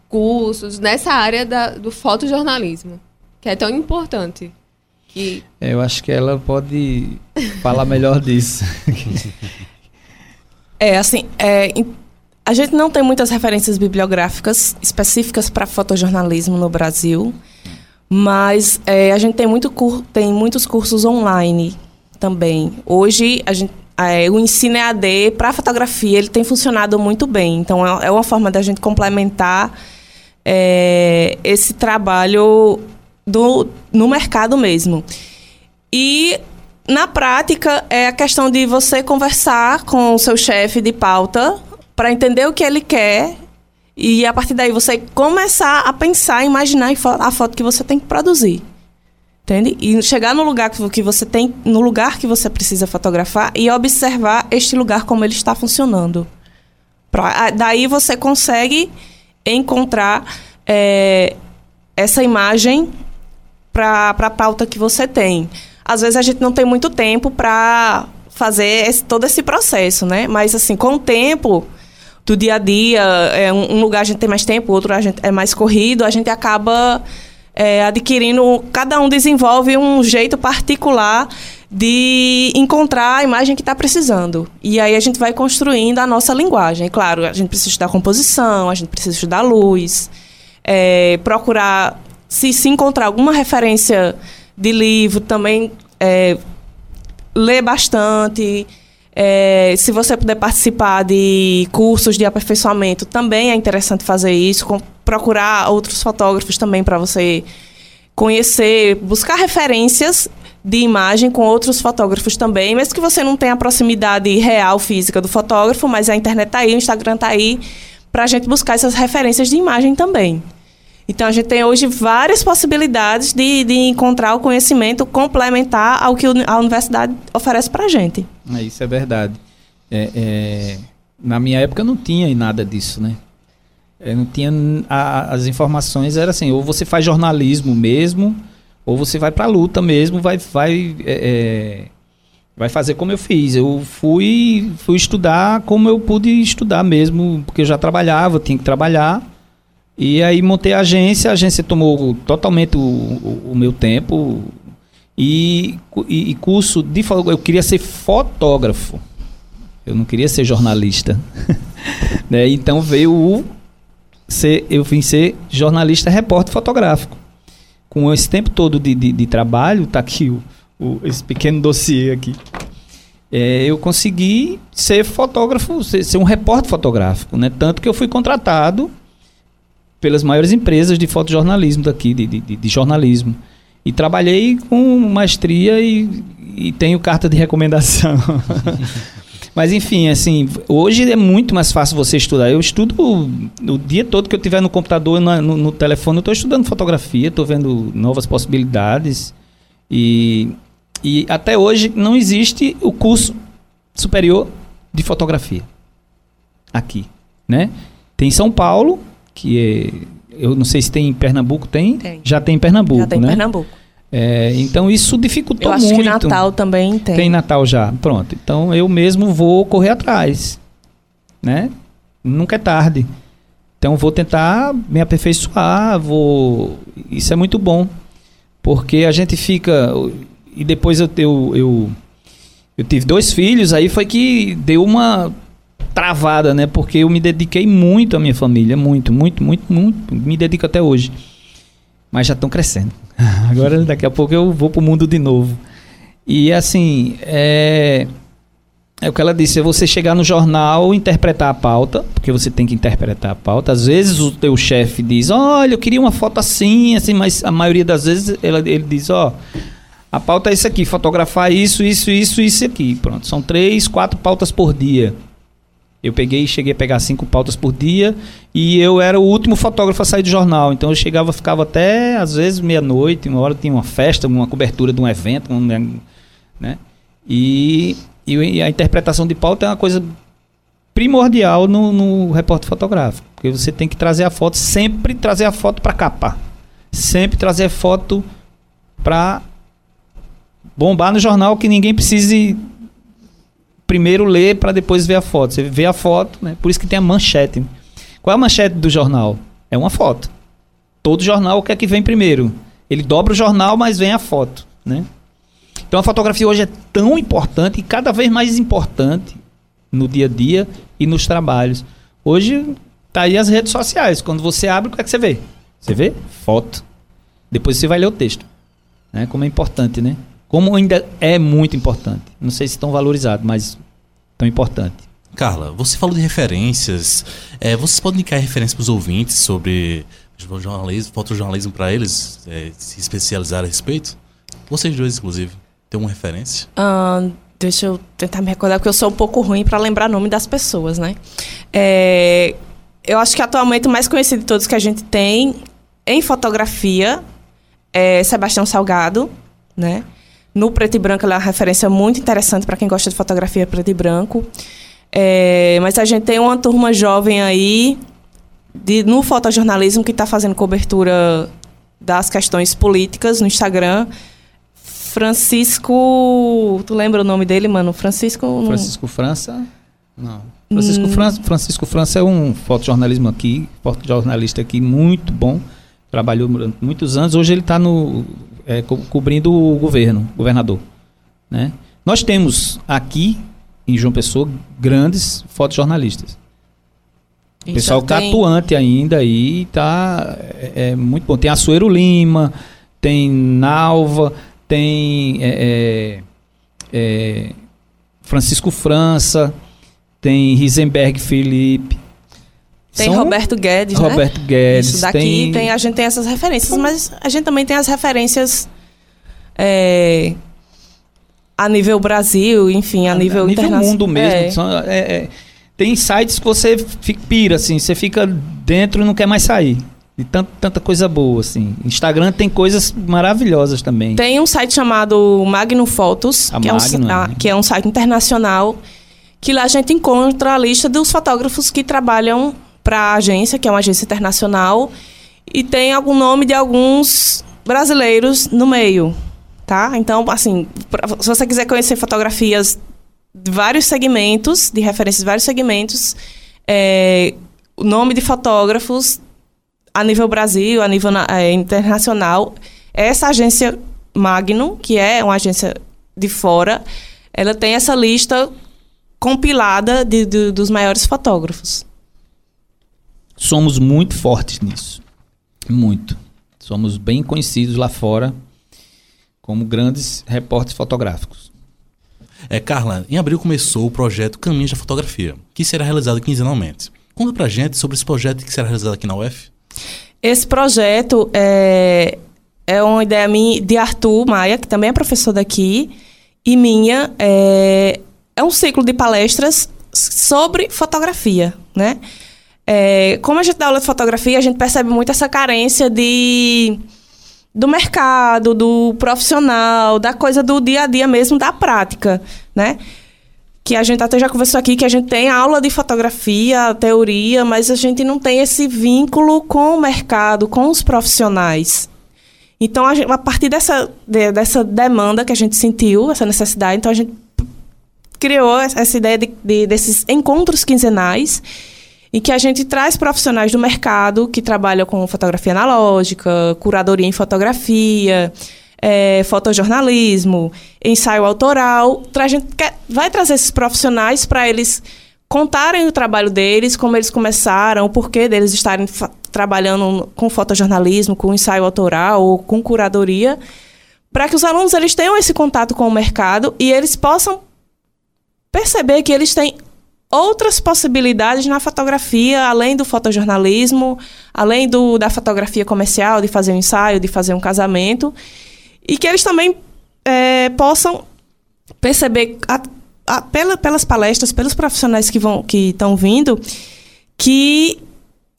cursos nessa área da, do fotojornalismo, que é tão importante? Que... É, eu acho que ela pode falar melhor disso. é, assim, é, a gente não tem muitas referências bibliográficas específicas para fotojornalismo no Brasil, mas é, a gente tem, muito tem muitos cursos online também. Hoje, a gente, é, o ensino EAD para fotografia ele tem funcionado muito bem. Então, é, é uma forma da gente complementar é, esse trabalho do, no mercado mesmo. E na prática é a questão de você conversar com o seu chefe de pauta para entender o que ele quer e a partir daí você começar a pensar, imaginar a foto que você tem que produzir. Entende? E chegar no lugar que você tem, no lugar que você precisa fotografar e observar este lugar como ele está funcionando. Pra, daí você consegue encontrar é, essa imagem para a pauta que você tem. Às vezes a gente não tem muito tempo para fazer esse, todo esse processo, né? Mas assim, com o tempo do dia a dia, é, um, um lugar a gente tem mais tempo, outro a gente é mais corrido, a gente acaba é, adquirindo, cada um desenvolve um jeito particular de encontrar a imagem que está precisando. E aí a gente vai construindo a nossa linguagem. Claro, a gente precisa estudar composição, a gente precisa estudar luz, é, procurar se, se encontrar alguma referência de livro, também é, ler bastante. É, se você puder participar de cursos de aperfeiçoamento, também é interessante fazer isso. Com, procurar outros fotógrafos também para você conhecer, buscar referências de imagem com outros fotógrafos também, mesmo que você não tenha a proximidade real, física do fotógrafo, mas a internet está aí, o Instagram está aí, para a gente buscar essas referências de imagem também. Então, a gente tem hoje várias possibilidades de, de encontrar o conhecimento complementar ao que a universidade oferece para a gente. É, isso é verdade. É, é, na minha época não tinha nada disso, né? É, não tinha a, as informações era assim, ou você faz jornalismo mesmo, ou você vai para a luta mesmo, vai vai é, é, vai fazer como eu fiz. Eu fui fui estudar como eu pude estudar mesmo, porque eu já trabalhava, tinha que trabalhar. E aí montei a agência, a agência tomou totalmente o, o, o meu tempo. E, e, e, curso de eu queria ser fotógrafo. Eu não queria ser jornalista. né? Então veio o ser, eu vim ser jornalista repórter fotográfico. Com esse tempo todo de, de, de trabalho, tá aqui o, o, esse pequeno dossiê aqui. É, eu consegui ser fotógrafo, ser, ser um repórter fotográfico, né? Tanto que eu fui contratado pelas maiores empresas de fotojornalismo daqui, de, de, de jornalismo. E trabalhei com maestria e, e tenho carta de recomendação. Mas enfim, assim, hoje é muito mais fácil você estudar. Eu estudo o dia todo que eu tiver no computador, no, no, no telefone, eu estou estudando fotografia, estou vendo novas possibilidades. E, e até hoje não existe o curso superior de fotografia aqui, né? Tem em São Paulo, que Eu não sei se tem em Pernambuco, tem? Tem. Já tem em Pernambuco, Já tem né? Pernambuco. É, então isso dificultou Eu acho muito. que Natal também tem. Tem Natal já, pronto. Então eu mesmo vou correr atrás, né? Nunca é tarde. Então vou tentar me aperfeiçoar, vou. Isso é muito bom, porque a gente fica e depois eu eu, eu, eu tive dois filhos, aí foi que deu uma travada, né? Porque eu me dediquei muito à minha família, muito, muito, muito, muito. Me dedico até hoje. Mas já estão crescendo. Agora, daqui a pouco eu vou pro mundo de novo. E assim, é. É o que ela disse, é você chegar no jornal, interpretar a pauta, porque você tem que interpretar a pauta. Às vezes o teu chefe diz, olha, eu queria uma foto assim, assim, mas a maioria das vezes ela, ele diz, ó, a pauta é isso aqui, fotografar isso, isso, isso, isso aqui. Pronto, são três, quatro pautas por dia. Eu peguei, cheguei a pegar cinco pautas por dia e eu era o último fotógrafo a sair do jornal. Então eu chegava, ficava até às vezes meia-noite, uma hora tinha uma festa, uma cobertura de um evento, um, né? E, e a interpretação de pauta é uma coisa primordial no, no repórter fotográfico, porque você tem que trazer a foto, sempre trazer a foto para capa, sempre trazer foto para bombar no jornal que ninguém precise primeiro ler para depois ver a foto. Você vê a foto, né? Por isso que tem a manchete. Qual é a manchete do jornal? É uma foto. Todo jornal o que é que vem primeiro? Ele dobra o jornal, mas vem a foto, né? Então a fotografia hoje é tão importante e cada vez mais importante no dia a dia e nos trabalhos. Hoje tá aí as redes sociais. Quando você abre, o que é que você vê? Você vê foto. Depois você vai ler o texto. Né? Como é importante, né? Como ainda é muito importante. Não sei se tão valorizado, mas tão importante. Carla, você falou de referências. É, vocês podem indicar referências para os ouvintes sobre jornalismo, fotojornalismo para eles é, se especializar a respeito? Vocês dois, inclusive, têm uma referência? Ah, deixa eu tentar me recordar, porque eu sou um pouco ruim para lembrar o nome das pessoas, né? É, eu acho que atualmente o mais conhecido de todos que a gente tem em fotografia é Sebastião Salgado, né? No preto e branco, ela é uma referência muito interessante para quem gosta de fotografia preto e branco. É, mas a gente tem uma turma jovem aí de, no fotojornalismo que está fazendo cobertura das questões políticas no Instagram. Francisco. Tu lembra o nome dele, mano? Francisco. Francisco França? Não. Francisco, hum. França, Francisco França é um fotojornalismo aqui, fotojornalista aqui muito bom. Trabalhou durante muitos anos. Hoje ele está no é, co cobrindo o governo, governador. Né? Nós temos aqui em João Pessoa grandes fotojornalistas. O pessoal está tem... atuante ainda aí, tá é, é, muito bom. Tem Açoeiro Lima, tem Nalva, tem é, é, Francisco França, tem Risenberg Felipe. Tem São Roberto Guedes, né? Roberto Guedes. Isso daqui tem... tem... a gente tem essas referências, mas a gente também tem as referências a nível Brasil, enfim, a, a nível, nível internacional. mundo mesmo. É. É, tem sites que você fica, pira, assim, você fica dentro e não quer mais sair. E tanta, tanta coisa boa, assim. Instagram tem coisas maravilhosas também. Tem um site chamado Magno Fotos, que, Magno, é um, né? que é um site internacional, que lá a gente encontra a lista dos fotógrafos que trabalham para a agência, que é uma agência internacional, e tem algum nome de alguns brasileiros no meio, tá? Então, assim, pra, se você quiser conhecer fotografias de vários segmentos, de referências de vários segmentos, é, o nome de fotógrafos a nível Brasil, a nível é, internacional, essa agência Magnum, que é uma agência de fora, ela tem essa lista compilada de, de, dos maiores fotógrafos. Somos muito fortes nisso. Muito. Somos bem conhecidos lá fora como grandes repórteres fotográficos. É, Carla, em abril começou o projeto Caminhos da Fotografia, que será realizado quinzenalmente. Conta pra gente sobre esse projeto que será realizado aqui na UF. Esse projeto é, é uma ideia minha, de Arthur Maia, que também é professor daqui, e minha. É, é um ciclo de palestras sobre fotografia, né? É, como a gente dá aula de fotografia, a gente percebe muito essa carência de do mercado, do profissional, da coisa do dia a dia mesmo, da prática, né? que a gente até já conversou aqui, que a gente tem aula de fotografia, teoria, mas a gente não tem esse vínculo com o mercado, com os profissionais. Então, a, gente, a partir dessa, de, dessa demanda que a gente sentiu, essa necessidade, então a gente criou essa ideia de, de, desses encontros quinzenais em que a gente traz profissionais do mercado que trabalham com fotografia analógica, curadoria em fotografia, é, fotojornalismo, ensaio autoral. A gente quer, vai trazer esses profissionais para eles contarem o trabalho deles, como eles começaram, o porquê deles estarem trabalhando com fotojornalismo, com ensaio autoral ou com curadoria, para que os alunos eles tenham esse contato com o mercado e eles possam perceber que eles têm outras possibilidades na fotografia, além do fotojornalismo, além do, da fotografia comercial, de fazer um ensaio, de fazer um casamento, e que eles também é, possam perceber a, a, pela, pelas palestras, pelos profissionais que vão que estão vindo, que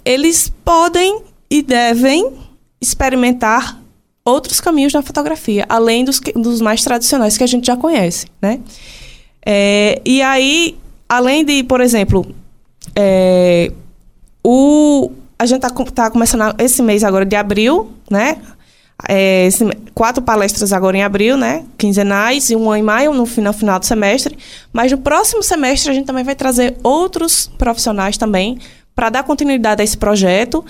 eles podem e devem experimentar outros caminhos na fotografia, além dos, dos mais tradicionais que a gente já conhece, né? É, e aí, além de, por exemplo, é, o, a gente está tá começando esse mês agora de abril, né? É, esse, quatro palestras agora em abril, né? Quinzenais, e uma em maio, no final, final do semestre. Mas no próximo semestre a gente também vai trazer outros profissionais também para dar continuidade a esse projeto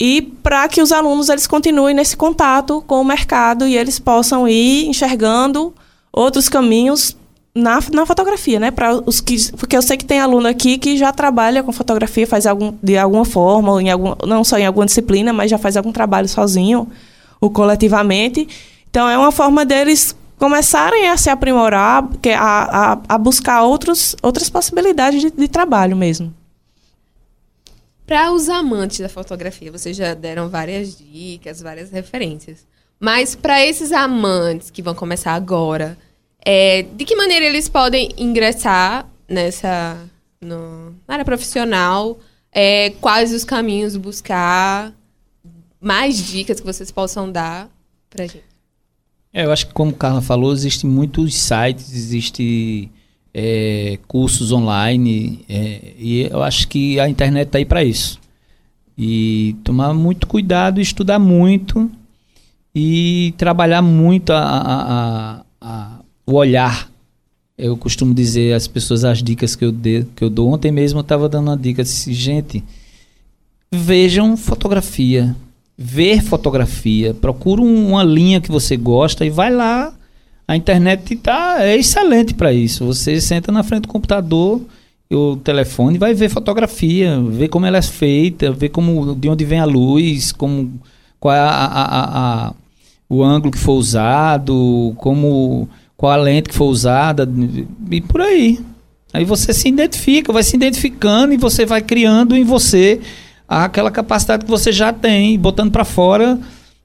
e para que os alunos eles continuem nesse contato com o mercado e eles possam ir enxergando outros caminhos na, na fotografia, né? Para os que, porque eu sei que tem aluno aqui que já trabalha com fotografia, faz algum, de alguma forma, em algum, não só em alguma disciplina, mas já faz algum trabalho sozinho ou coletivamente. Então é uma forma deles começarem a se aprimorar, a, a, a buscar outros, outras possibilidades de, de trabalho mesmo. Para os amantes da fotografia, vocês já deram várias dicas, várias referências. Mas para esses amantes que vão começar agora, é, de que maneira eles podem ingressar nessa no, na área profissional? É, quais os caminhos buscar? Mais dicas que vocês possam dar para gente? É, eu acho que como Carla falou, existem muitos sites, existem é, cursos online é, e eu acho que a internet está aí para isso. E tomar muito cuidado, estudar muito e trabalhar muito a, a, a, a o olhar. Eu costumo dizer às pessoas as dicas que eu, de, que eu dou. Ontem mesmo eu estava dando uma dica. Disse, gente, vejam fotografia. Ver fotografia. Procura uma linha que você gosta e vai lá. A internet tá, é excelente para isso. Você senta na frente do computador o telefone vai ver fotografia, ver como ela é feita, ver como de onde vem a luz, como qual é a, a, a, o ângulo que foi usado, como qual a lente que foi usada e por aí. Aí você se identifica, vai se identificando e você vai criando em você aquela capacidade que você já tem, botando para fora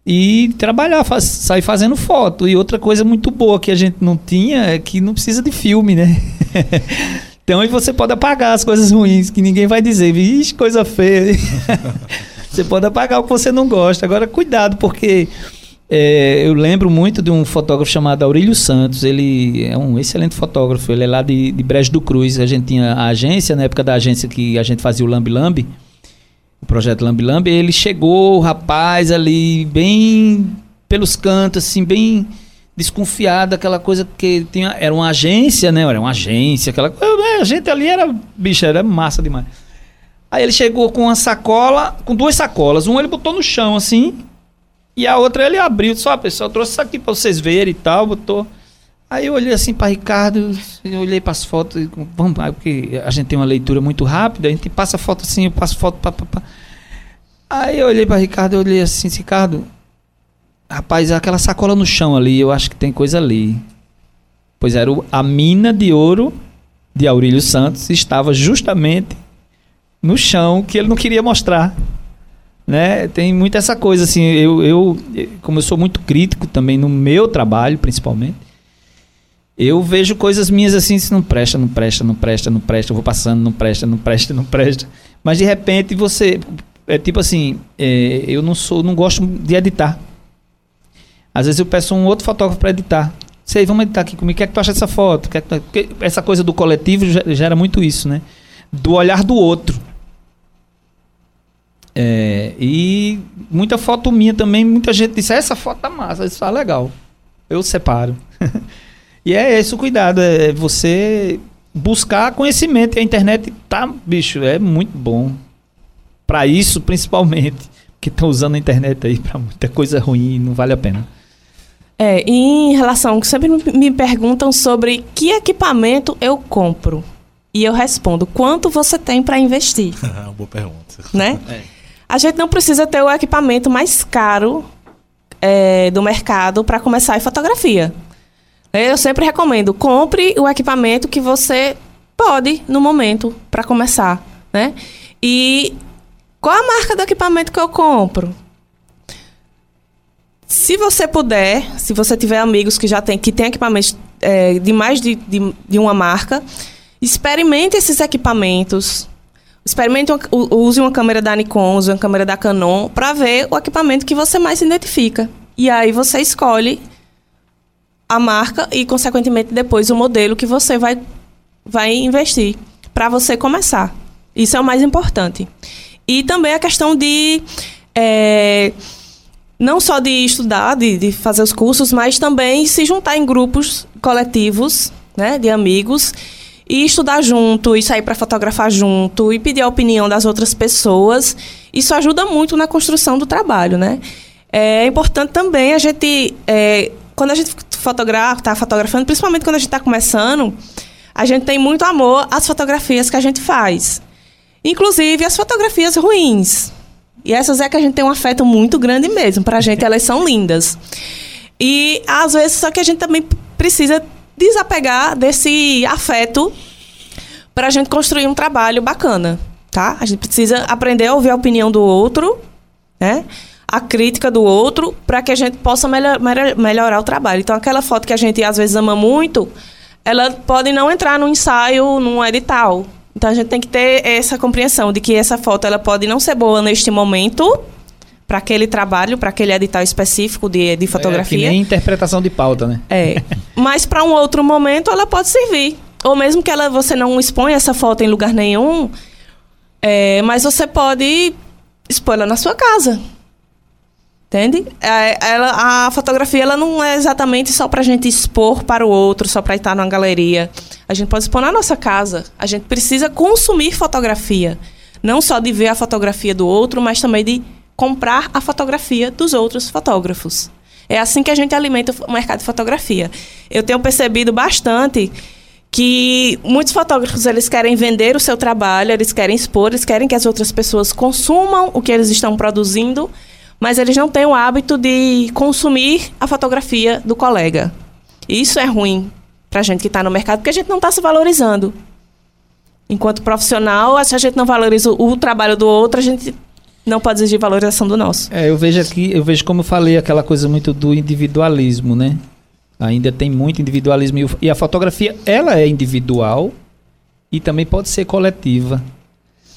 e trabalhar, faz, sair fazendo foto. E outra coisa muito boa que a gente não tinha é que não precisa de filme, né? então aí você pode apagar as coisas ruins, que ninguém vai dizer, vixe, coisa feia. você pode apagar o que você não gosta. Agora, cuidado, porque é, eu lembro muito de um fotógrafo chamado Aurílio Santos. Ele é um excelente fotógrafo. Ele é lá de, de Brejo do Cruz. A gente tinha a agência, na época da agência que a gente fazia o Lambi Lambi, o projeto Lambi Lambi. Ele chegou, o rapaz ali, bem pelos cantos, assim, bem desconfiado, aquela coisa que tinha, era uma agência, né? Era uma agência, aquela coisa. A gente ali era, bicho, era massa demais. Aí ele chegou com uma sacola, com duas sacolas. Um ele botou no chão, assim, e a outra ele abriu, só a pessoa trouxe isso aqui para vocês verem e tal, botou. Aí eu olhei assim para Ricardo, eu olhei para as fotos, vamos, porque a gente tem uma leitura muito rápida, a gente passa foto assim, eu passo foto pá, pá, pá. Aí eu olhei para Ricardo, eu olhei assim, Ricardo, rapaz, aquela sacola no chão ali, eu acho que tem coisa ali. Pois era a mina de ouro de Aurílio Santos estava justamente no chão que ele não queria mostrar né? Tem muito essa coisa assim, eu, eu como eu sou muito crítico também no meu trabalho, principalmente, eu vejo coisas minhas assim, se não presta, não presta, não presta, não presta, eu vou passando, não presta, não presta, não presta. Mas de repente você é tipo assim, é, eu não sou, não gosto de editar. Às vezes eu peço um outro fotógrafo para editar. Sei, vamos editar aqui comigo. O que é que tu acha dessa foto? Que é que tu- essa coisa do coletivo ge- gera muito isso, né? Do olhar do outro. É, e muita foto minha também, muita gente disse, essa foto tá massa, isso tá legal. Eu separo. e é esse o cuidado, é você buscar conhecimento. E a internet tá, bicho, é muito bom. Pra isso, principalmente. Que estão usando a internet aí pra muita coisa ruim e não vale a pena. É, e em relação, sempre me- me perguntam sobre que equipamento eu compro. E eu respondo, quanto você tem para investir, Boa pergunta. né? A gente não precisa ter o equipamento mais caro é, do mercado para começar em fotografia. Eu sempre recomendo, compre o equipamento que você pode no momento para começar, né? E qual a marca do equipamento que eu compro? Se você puder, se você tiver amigos que já tem, que tem equipamentos é, de mais de, de, de uma marca, experimente esses equipamentos. Experimente, uma- use uma câmera da Nikon, use uma câmera da Canon, para ver o equipamento que você mais se identifica. E aí você escolhe a marca e, consequentemente, depois o modelo que você vai, vai investir para você começar. Isso é o mais importante. E também a questão de. é, não só de estudar, de, de fazer os cursos, mas também se juntar em grupos coletivos, né, de amigos, e estudar junto, e sair para fotografar junto, e pedir a opinião das outras pessoas. Isso ajuda muito na construção do trabalho, né? É importante também a gente, é, quando a gente fotografa, está fotografando, principalmente quando a gente está começando, a gente tem muito amor às fotografias que a gente faz. Inclusive as fotografias ruins. E essas é que a gente tem um afeto muito grande mesmo. Pra gente, elas são lindas. E às vezes, só que a gente também precisa desapegar desse afeto para a gente construir um trabalho bacana, tá? A gente precisa aprender a ouvir a opinião do outro, né? A crítica do outro, para que a gente possa melhor- melhor- melhorar o trabalho. Então, aquela foto que a gente às vezes ama muito, ela pode não entrar no ensaio, num edital. Então, a gente tem que ter essa compreensão de que essa foto ela pode não ser boa neste momento, para aquele trabalho, para aquele edital específico de, de É fotografia. que nem interpretação de pauta, né? É. Mas para um outro momento ela pode servir. Ou mesmo que ela, você não exponha essa foto em lugar nenhum, é, mas você pode expor ela na sua casa. Entende? É, ela- a fotografia ela não é exatamente só para a gente expor para o outro, só para estar numa galeria. A gente pode expor na nossa casa. A gente precisa consumir fotografia. Não só de ver a fotografia do outro, mas também de comprar a fotografia dos outros fotógrafos. É assim que a gente alimenta o mercado de fotografia. Eu tenho percebido bastante que muitos fotógrafos eles querem vender o seu trabalho, eles querem expor, eles querem que as outras pessoas consumam o que eles estão produzindo, mas eles não têm o hábito de consumir a fotografia do colega. E isso é ruim para a gente que está no mercado, porque a gente não está se valorizando. Enquanto profissional, se a gente não valoriza o, trabalho do outro, a gente não pode exigir valorização do nosso. É, eu vejo aqui, eu vejo como eu falei, aquela coisa muito do individualismo, né? Ainda tem muito individualismo e o- e a fotografia, ela é individual e também pode ser coletiva.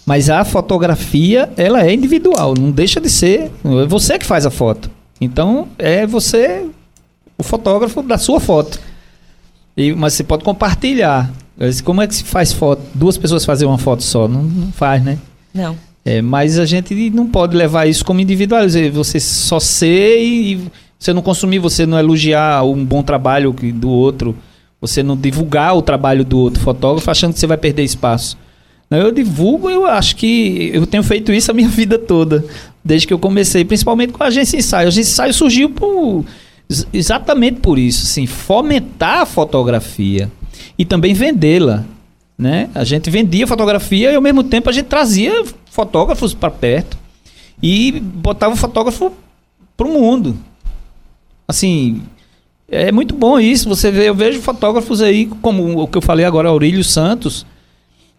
Mas a fotografia, ela é individual, não deixa de ser. É você que faz a foto. Então, é você o fotógrafo da sua foto. E, mas você pode compartilhar. Como é que se faz foto? Duas pessoas fazem uma foto só? Não, não faz, né? Não. É, mas a gente não pode levar isso como individualismo. Você só ser e, você não consumir, você não elogiar um bom trabalho do outro, você não divulgar o trabalho do outro fotógrafo achando que você vai perder espaço. Eu divulgo, eu acho que eu tenho feito isso a minha vida toda, desde que eu comecei, principalmente com a agência ensaio. A agência ensaio surgiu por, ex- exatamente por isso, assim, fomentar a fotografia e também vendê-la né? A gente vendia fotografia e ao mesmo tempo a gente trazia fotógrafos para perto e botava o fotógrafo pro mundo. Assim, é muito bom isso. Você vê, eu vejo fotógrafos aí, como o que eu falei agora, Aurílio Santos.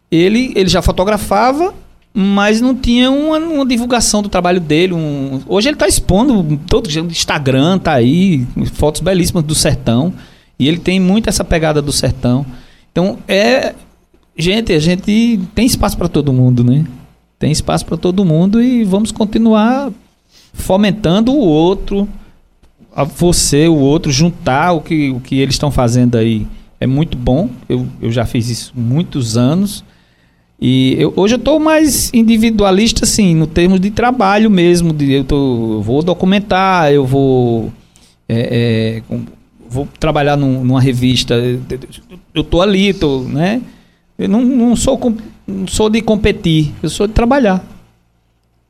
Ele, ele já fotografava, mas não tinha uma, uma divulgação do trabalho dele. um- hoje ele está expondo todo dia, Instagram tá aí, fotos belíssimas do sertão. E ele tem muito essa pegada do sertão. Então, é. Gente, a gente tem espaço para todo mundo, né? Tem espaço para todo mundo e vamos continuar fomentando o outro, você, o outro, juntar o que, o que eles estão fazendo aí é muito bom. Eu, eu já fiz isso muitos anos. E eu, hoje eu estou mais individualista, assim, no termos de trabalho mesmo. De, eu, tô, eu vou documentar, eu vou. É, é, vou trabalhar num, numa revista. Eu estou ali, tô, né? Eu não, não, sou, não sou de competir, eu sou de trabalhar.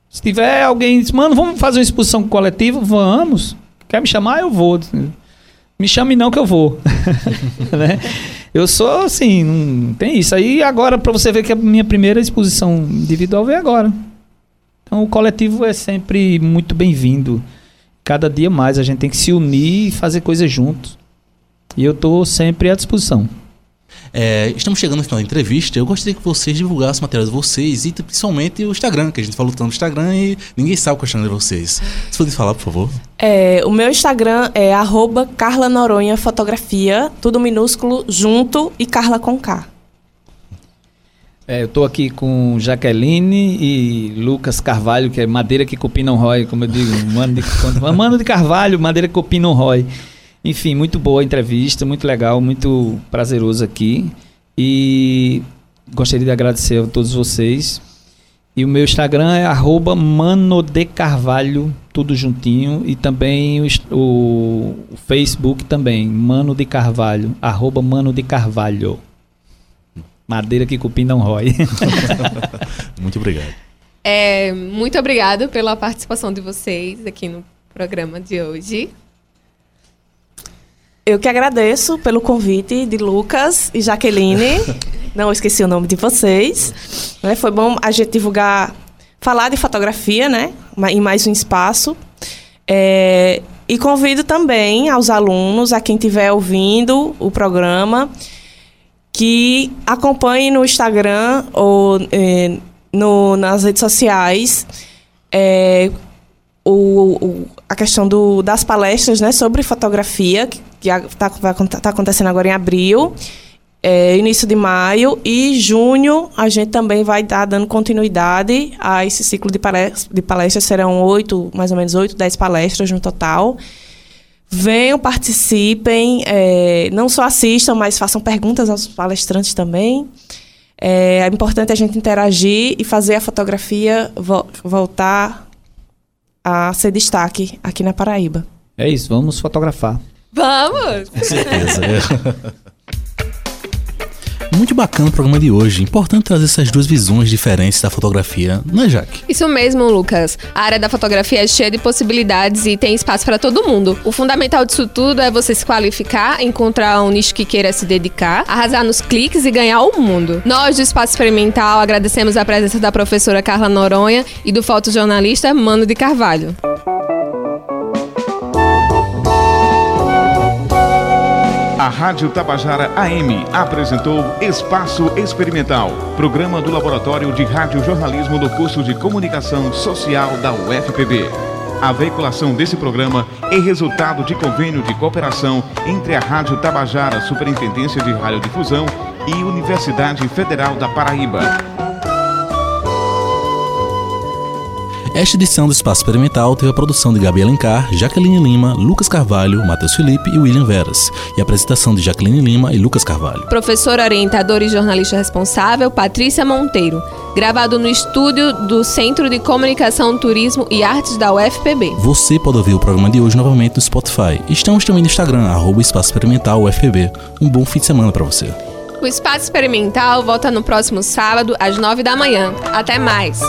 Se tiver alguém diz, mano, vamos fazer uma exposição coletiva? Vamos. Quer me chamar? Eu vou. Me chame não que eu vou. né? Eu sou assim, não tem isso. Aí agora, para você ver que a minha primeira exposição individual veio agora. Então o coletivo é sempre muito bem-vindo. Cada dia mais a gente tem que se unir e fazer coisas juntos. E eu estou sempre à disposição. É, estamos chegando no final da entrevista. Eu gostaria que vocês divulgassem materiais de vocês e principalmente o Instagram, que a gente falou tanto no Instagram e ninguém sabe o Instagram de vocês. Se puder falar, por favor. É, o meu Instagram é arroba Carla Noronha Fotografia, tudo minúsculo, junto e Carla com K. É, eu estou aqui com Jaqueline e Lucas Carvalho, que é madeira que cupim não rói, como eu digo, mano de, mano de Carvalho, madeira que cupim não rói. Enfim, muito boa a entrevista, muito legal, muito prazeroso aqui. E gostaria de agradecer a todos vocês. E o meu Instagram é arroba manodecarvalho, tudo juntinho. E também o, o, o, Facebook também, Mano de Carvalho, arroba Mano de Carvalho. Madeira que cupim não rói. muito obrigado. É, muito obrigado pela participação de vocês aqui no programa de hoje. Eu que agradeço pelo convite de Lucas e Jaqueline. Não esqueci o nome de vocês. Né? Foi bom a gente divulgar, falar de fotografia, né? Em mais um espaço. É, e convido também aos alunos, a quem estiver ouvindo o programa, que acompanhe no Instagram ou é, no, nas redes sociais é, o, o, a questão do, das palestras né, sobre fotografia, que está tá acontecendo agora em abril, é, início de maio, e junho a gente também vai estar dando continuidade a esse ciclo de palestras. De palestras serão oito, mais ou menos oito, dez palestras no total. Venham, participem, é, não só assistam, mas façam perguntas aos palestrantes também. É, é importante a gente interagir e fazer a fotografia vo voltar a ser destaque aqui na Paraíba. É isso, vamos fotografar. Vamos! Com certeza. Muito bacana o programa de hoje. Importante trazer essas duas visões diferentes da fotografia, não é, Jaque? Isso mesmo, Lucas. A área da fotografia é cheia de possibilidades e tem espaço para todo mundo. O fundamental disso tudo é você se qualificar, encontrar um nicho que queira se dedicar, arrasar nos cliques e ganhar o mundo. Nós do Espaço Experimental agradecemos a presença da professora Carla Noronha e do fotojornalista Mano de Carvalho. A Rádio Tabajara AM apresentou Espaço Experimental, programa do Laboratório de Rádio Jornalismo do curso de Comunicação Social da UFPB. A veiculação desse programa é resultado de convênio de cooperação entre a Rádio Tabajara Superintendência de Radiodifusão e Universidade Federal da Paraíba. Esta edição do Espaço Experimental teve a produção de Gabi Alencar, Jaqueline Lima, Lucas Carvalho, Matheus Felipe e William Veras, e a apresentação de Jaqueline Lima e Lucas Carvalho. Professora orientadora e jornalista responsável, Patrícia Monteiro. Gravado no estúdio do Centro de Comunicação, Turismo e Artes da UFPB. Você pode ouvir o programa de hoje novamente no Spotify. Estamos também no Instagram, arroba Espaço Experimental UFPB. Um bom fim de semana para você. O Espaço Experimental volta no próximo sábado, às nove da manhã. Até mais!